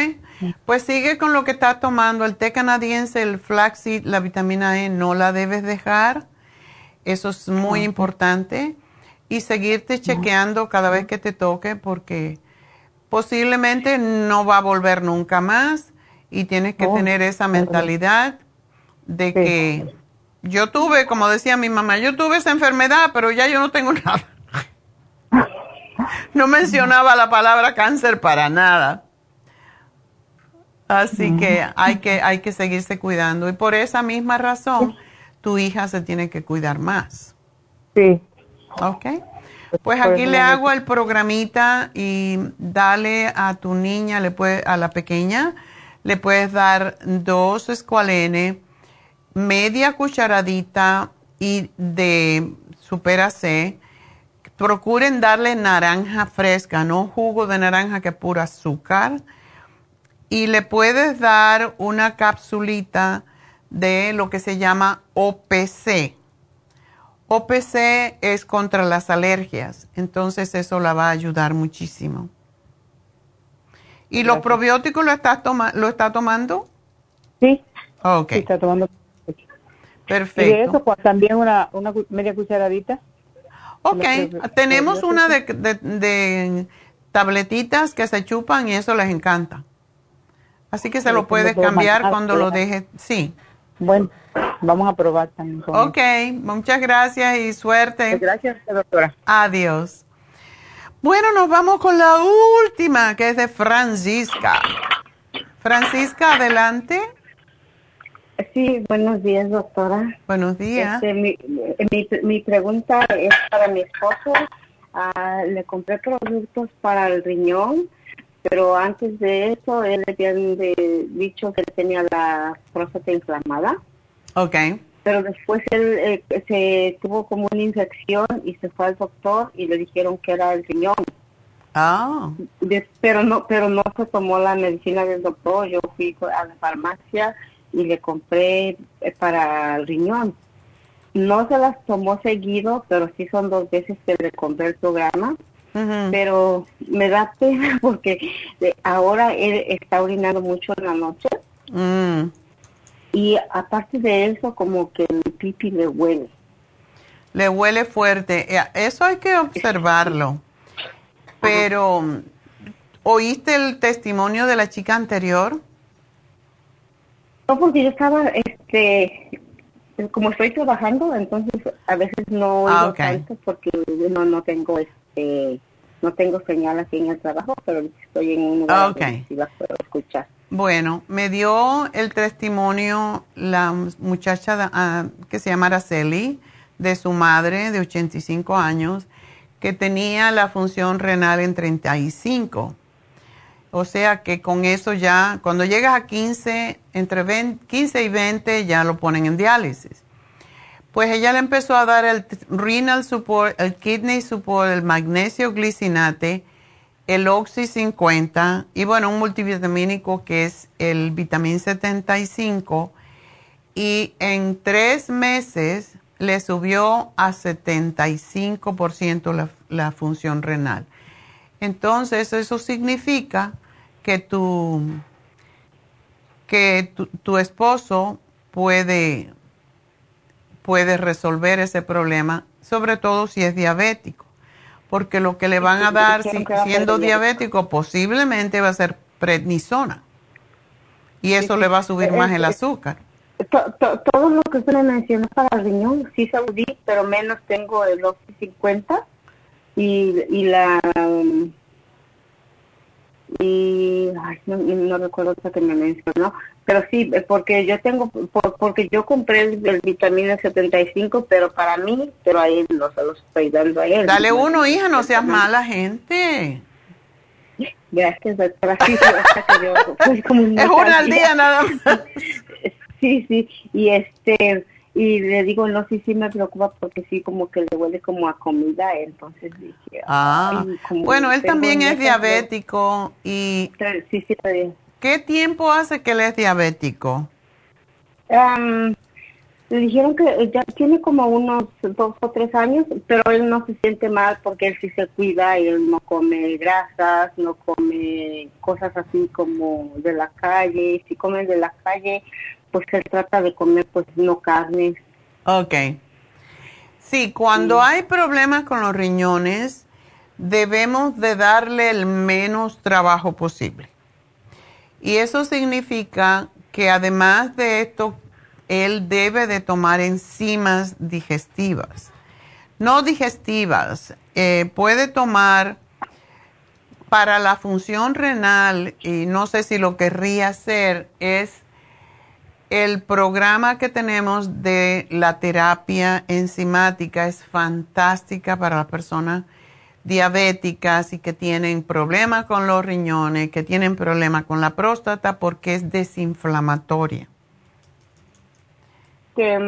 Pues sigue con lo que estás tomando. El té canadiense, el flaxseed, la vitamina E, no la debes dejar. Eso es muy importante. Y seguirte chequeando cada vez que te toque porque posiblemente no va a volver nunca más y tienes que Oh, tener esa mentalidad de que yo tuve, como decía mi mamá, yo tuve esa enfermedad, pero ya yo no tengo nada. No mencionaba la palabra cáncer para nada. Así que hay que hay que seguirse cuidando y por esa misma razón tu hija se tiene que cuidar más. Sí. ¿Ok? Pues aquí le hago el programita y dale a tu niña, le puede, a la pequeña, le puedes dar dos escualenes, media cucharadita y de supera C. Procuren darle naranja fresca, no jugo de naranja que es pura azúcar. Y le puedes dar una capsulita de lo que se llama OPC. OPC es contra las alergias, entonces eso la va a ayudar muchísimo. ¿Y los probióticos lo, estás toma lo está tomando? Sí, Ok, sí, está tomando. Y de perfecto. eso, pues, también una, una media cucharadita. Ok, tenemos una de, de- de tabletitas que se chupan y eso les encanta. Así que se lo puedes cambiar cuando lo dejes. Sí. Bueno, vamos a probar también. Ok, muchas gracias y suerte. Gracias, doctora. Adiós. Bueno, nos vamos con la última, que es de Francisca. Francisca, adelante. Sí, buenos días, doctora. Buenos días. Este, mi, mi, mi pregunta es para mi esposo. Ah, le compré productos para el riñón, pero antes de eso él le habían dicho que tenía la próstata inflamada, Ok. pero después él eh, se tuvo como una infección y se fue al doctor y le dijeron que era el riñón. Ah, pero no pero no se tomó la medicina del doctor yo fui a la farmacia y le compré eh, para el riñón. No se las tomó seguido pero sí son dos veces que le compré el programa. Pero me da pena porque eh, ahora él está orinando mucho en la noche. Mm, y aparte de eso como que el pipi le huele. Le huele fuerte. Eh, Eso hay que observarlo. Pero, ¿oíste el testimonio de la chica anterior? No, porque yo estaba, este, como estoy trabajando, entonces a veces no oigo Ah, ok. tanto porque no no tengo, este, no tengo señal aquí en el trabajo, pero estoy en un lugar Ah, ok. donde sí las puedo escuchar. Bueno, me dio el testimonio la muchacha ah, que se llama Araceli, de su madre de 85 años, que tenía la función renal en 35. O sea que con eso ya, cuando llegas a 15, entre 20 15 y 20 ya lo ponen en diálisis. Pues ella le empezó a dar el renal support, el kidney support, el magnesio glicinate, el Oxy 50 y bueno, un multivitamínico que es el vitamin 75 y en tres meses le subió a 75% la, la función renal. Entonces, eso significa que tu, que tu, esposo puede, puede resolver ese problema, sobre todo si es diabético, porque lo que le van a dar siendo diabético. posiblemente va a ser prednisona. Y eso le va a subir más el azúcar. todo lo que usted me mencionó para el riñón, sí saudí, pero menos tengo el Oxy 50 y, y la... y no, recuerdo otra que me mencionó, pero sí, porque yo tengo, porque yo compré el, vitamina 75, pero para mí, pero ahí no se los estoy dando a él. Dale uno, hija, no seas mala gente. Gracias, doctora. Sí, pues, es una al día nada más. sí, sí, y este, y le digo, no, sí, sí me preocupa porque sí, como que le huele como a comida, entonces dije, ah, bueno, él también es diabético y... Sí, sí, bien. ¿Qué tiempo hace que él es diabético? Le dijeron que ya tiene como unos dos o tres años, pero él no se siente mal porque él sí se cuida, y él no come grasas, no come cosas así como de la calle. Si come de la calle, pues él trata de comer pues no carnes. Ok. Sí, cuando hay problemas con los riñones, debemos de darle el menos trabajo posible. Y eso significa que además de esto él debe de tomar enzimas digestivas. No digestivas, eh, puede tomar para la función renal, y no sé si lo querría hacer, es el programa que tenemos de la terapia enzimática es fantástica para las personas diabéticas y que tienen problemas con los riñones, que tienen problemas con la próstata porque es desinflamatoria. Que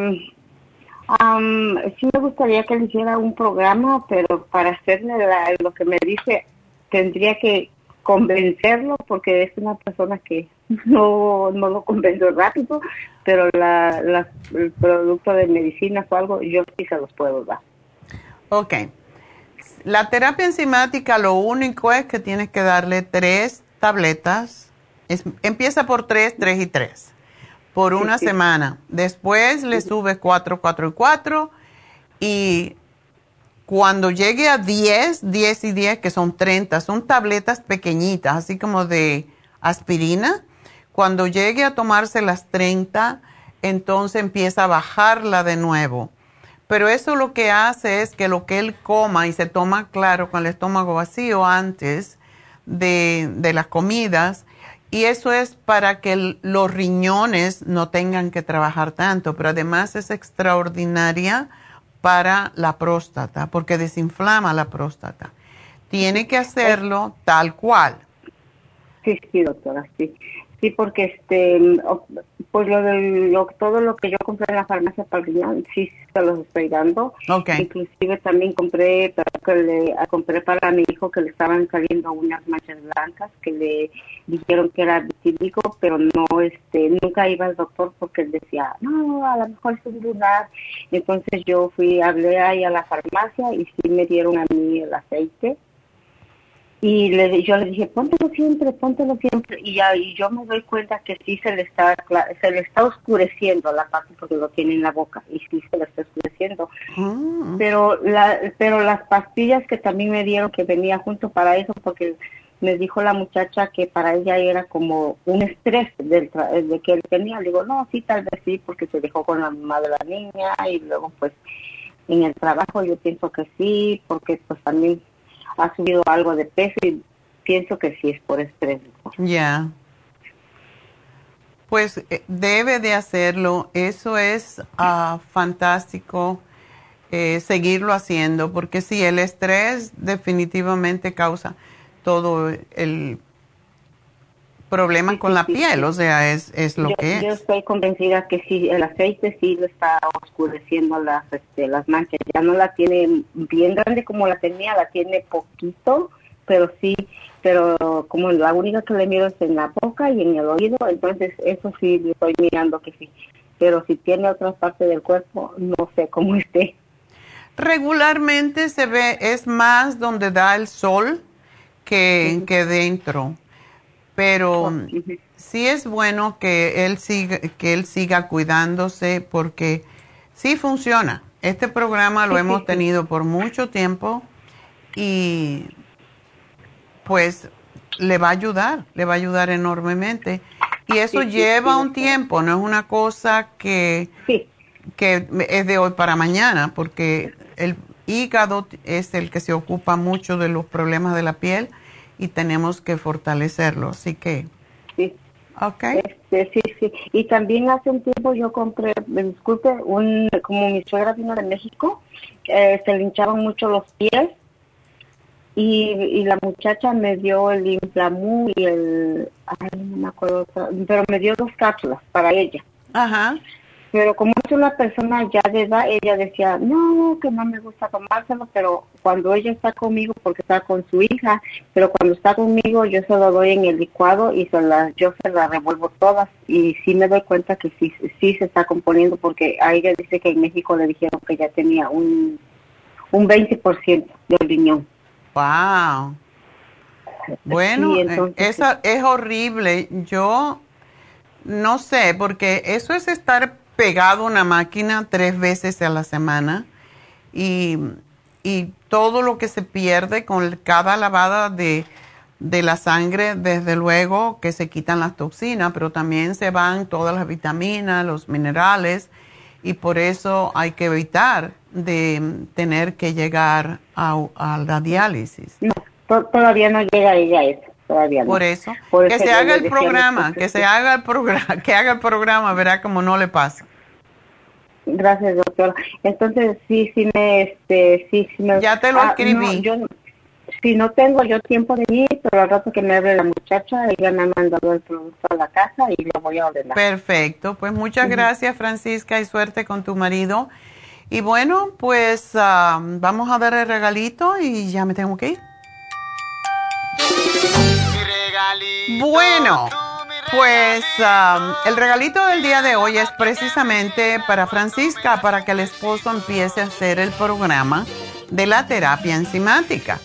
sí me gustaría que le hiciera un programa, pero para hacerle lo que me dice, tendría que convencerlo porque es una persona que no, no lo convenzo rápido, pero la, el producto de medicina o algo, yo sí se los puedo dar. Ok. La terapia enzimática lo único es que tienes que darle tres tabletas. empieza por tres, tres y tres por una semana. Después le sube 4, 4 y 4 y cuando llegue a 10, 10 y 10, que son 30, son tabletas pequeñitas, así como de aspirina. Cuando llegue a tomarse las 30, entonces empieza a bajarla de nuevo. Pero eso lo que hace es que lo que él coma y se toma claro con el estómago vacío antes de, de las comidas, y eso es para que los riñones no tengan que trabajar tanto, pero además es extraordinaria para la próstata, porque desinflama la próstata. Tiene que hacerlo tal cual. Sí, sí, doctora, sí. Sí, porque este, pues lo de lo, todo lo que yo compré en la farmacia para el sí se los estoy dando. Okay. Inclusive también compré, que le, compré para mi hijo que le estaban saliendo unas manchas blancas que le dijeron que era vitíligo, pero no, este, nunca iba al doctor porque él decía, no, a lo mejor es un lunar. Entonces yo fui, hablé ahí a la farmacia y sí me dieron a mí el aceite y le, yo le dije, póntelo siempre, póntelo siempre. Y, ya, y yo me doy cuenta que sí se le está se le está oscureciendo la parte porque lo tiene en la boca y sí se le está oscureciendo. Ah. Pero, la, pero las pastillas que también me dieron que venía junto para eso porque me dijo la muchacha que para ella era como un estrés del de que él tenía. Le digo, no, sí, tal vez sí, porque se dejó con la mamá de la niña y luego pues en el trabajo yo pienso que sí, porque pues también ha subido algo de peso y pienso que sí es por estrés. Ya. Pues eh, debe de hacerlo. Eso es ah, fantástico eh, seguirlo haciendo porque sí, el estrés definitivamente causa todo el problema con la piel, o sea, es, es lo que es. Yo estoy convencida que sí, el aceite sí lo está oscureciendo las, este, las manchas. Ya no la tiene bien grande como la tenía, la tiene poquito, pero sí, pero como la única que le miro es en la boca y en el oído, entonces eso sí estoy mirando que sí. Pero si tiene otra parte del cuerpo, no sé cómo esté. Regularmente se ve, es más donde da el sol que, que dentro. Pero sí es bueno que él siga, que él siga cuidándose porque sí funciona. Este programa lo hemos tenido por mucho tiempo y pues le va a ayudar, le va a ayudar enormemente. Y eso Sí, sí, lleva sí, un tiempo, no es una cosa que, que es de hoy para mañana, porque el hígado es el que se ocupa mucho de los problemas de la piel y tenemos que fortalecerlo. Así que, Sí. ok. Este, sí, sí. Y también hace un tiempo yo compré, me disculpe, un, como mi suegra vino de México, eh, se le hinchaban mucho los pies y, y la muchacha me dio el inflamú y el, ay, no me acuerdo, pero me dio dos cápsulas para ella. Ajá. Pero como es una persona ya de edad, ella decía, no, que no me gusta tomárselo, pero cuando ella está conmigo, porque está con su hija, pero cuando está conmigo yo se lo doy en el licuado y se la, yo se la revuelvo todas y sí me doy cuenta que sí, sí se está componiendo porque a ella dice que en México le dijeron que ya tenía un, un 20% del riñón. Wow. Bueno, Sí, eh, entonces, esa es horrible. Yo no sé, porque eso es estar pegado una máquina tres veces a la semana y, y todo lo que se pierde con cada lavada de, de la sangre, desde luego que se quitan las toxinas, pero también se van todas las vitaminas, los minerales y por eso hay que evitar de tener que llegar a, la diálisis. No, to- todavía no llega ella a eso, todavía no. Por eso, Por que eso se haga el programa, que se haga el programa, que haga el programa, verá como no le pasa. Gracias, doctora. Entonces, sí, sí me, este, sí, sí me... Ya te lo Ah, escribí. no, yo, si no tengo yo tiempo de ir, pero al rato que me hable la muchacha, ella me ha mandado el producto a la casa y lo voy a ordenar. Perfecto, pues muchas gracias Francisca y suerte con tu marido. Y bueno, pues ah, vamos a dar el regalito y ya me tengo que ir. Bueno, pues ah, el regalito del día de hoy es precisamente para Francisca, para que el esposo empiece a hacer el programa de la terapia enzimática.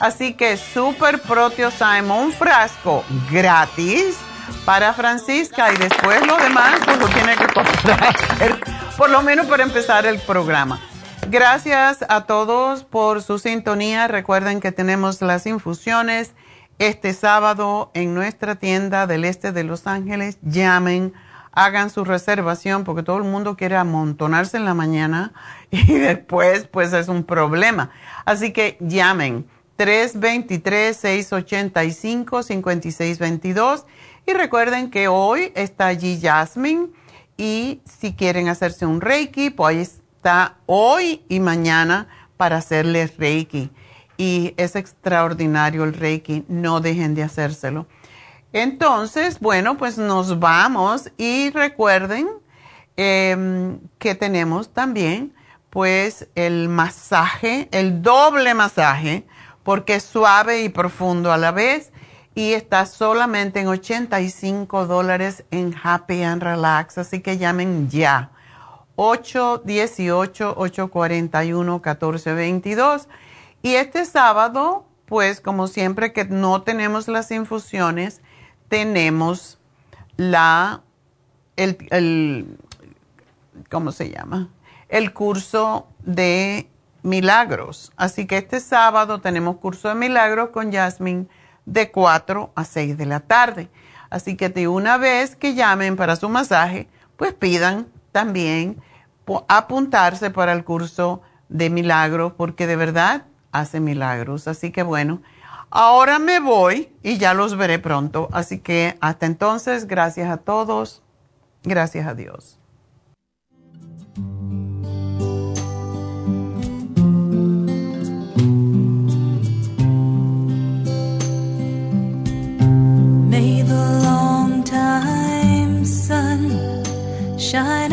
Así que Super Proteozyme, un frasco gratis para Francisca y después lo demás pues lo tiene que comprar, por lo menos para empezar el programa. Gracias a todos por su sintonía. Recuerden que tenemos las infusiones este sábado en nuestra tienda del este de Los Ángeles. Llamen, hagan su reservación porque todo el mundo quiere amontonarse en la mañana y después pues es un problema. Así que llamen 323-685-5622 y recuerden que hoy está allí Jasmine y si quieren hacerse un Reiki, pues está hoy y mañana para hacerles Reiki. Y es extraordinario el Reiki, no dejen de hacérselo. Entonces, bueno, pues nos vamos y recuerden em, que tenemos también pues el masaje, el doble masaje, porque es suave y profundo a la vez y está solamente en 85 dólares en Happy and Relax, así que llamen ya. 818-841-1422. Y este sábado, pues como siempre que no tenemos las infusiones, tenemos la, el, el ¿cómo se llama? El curso de milagros. Así que este sábado tenemos curso de milagros con Jasmine de 4 a 6 de la tarde. Así que de una vez que llamen para su masaje, pues pidan también apuntarse para el curso de milagros, porque de verdad hace milagros. Así que bueno, ahora me voy y ya los veré pronto. Así que hasta entonces, gracias a todos. Gracias a Dios. May the long time sun shine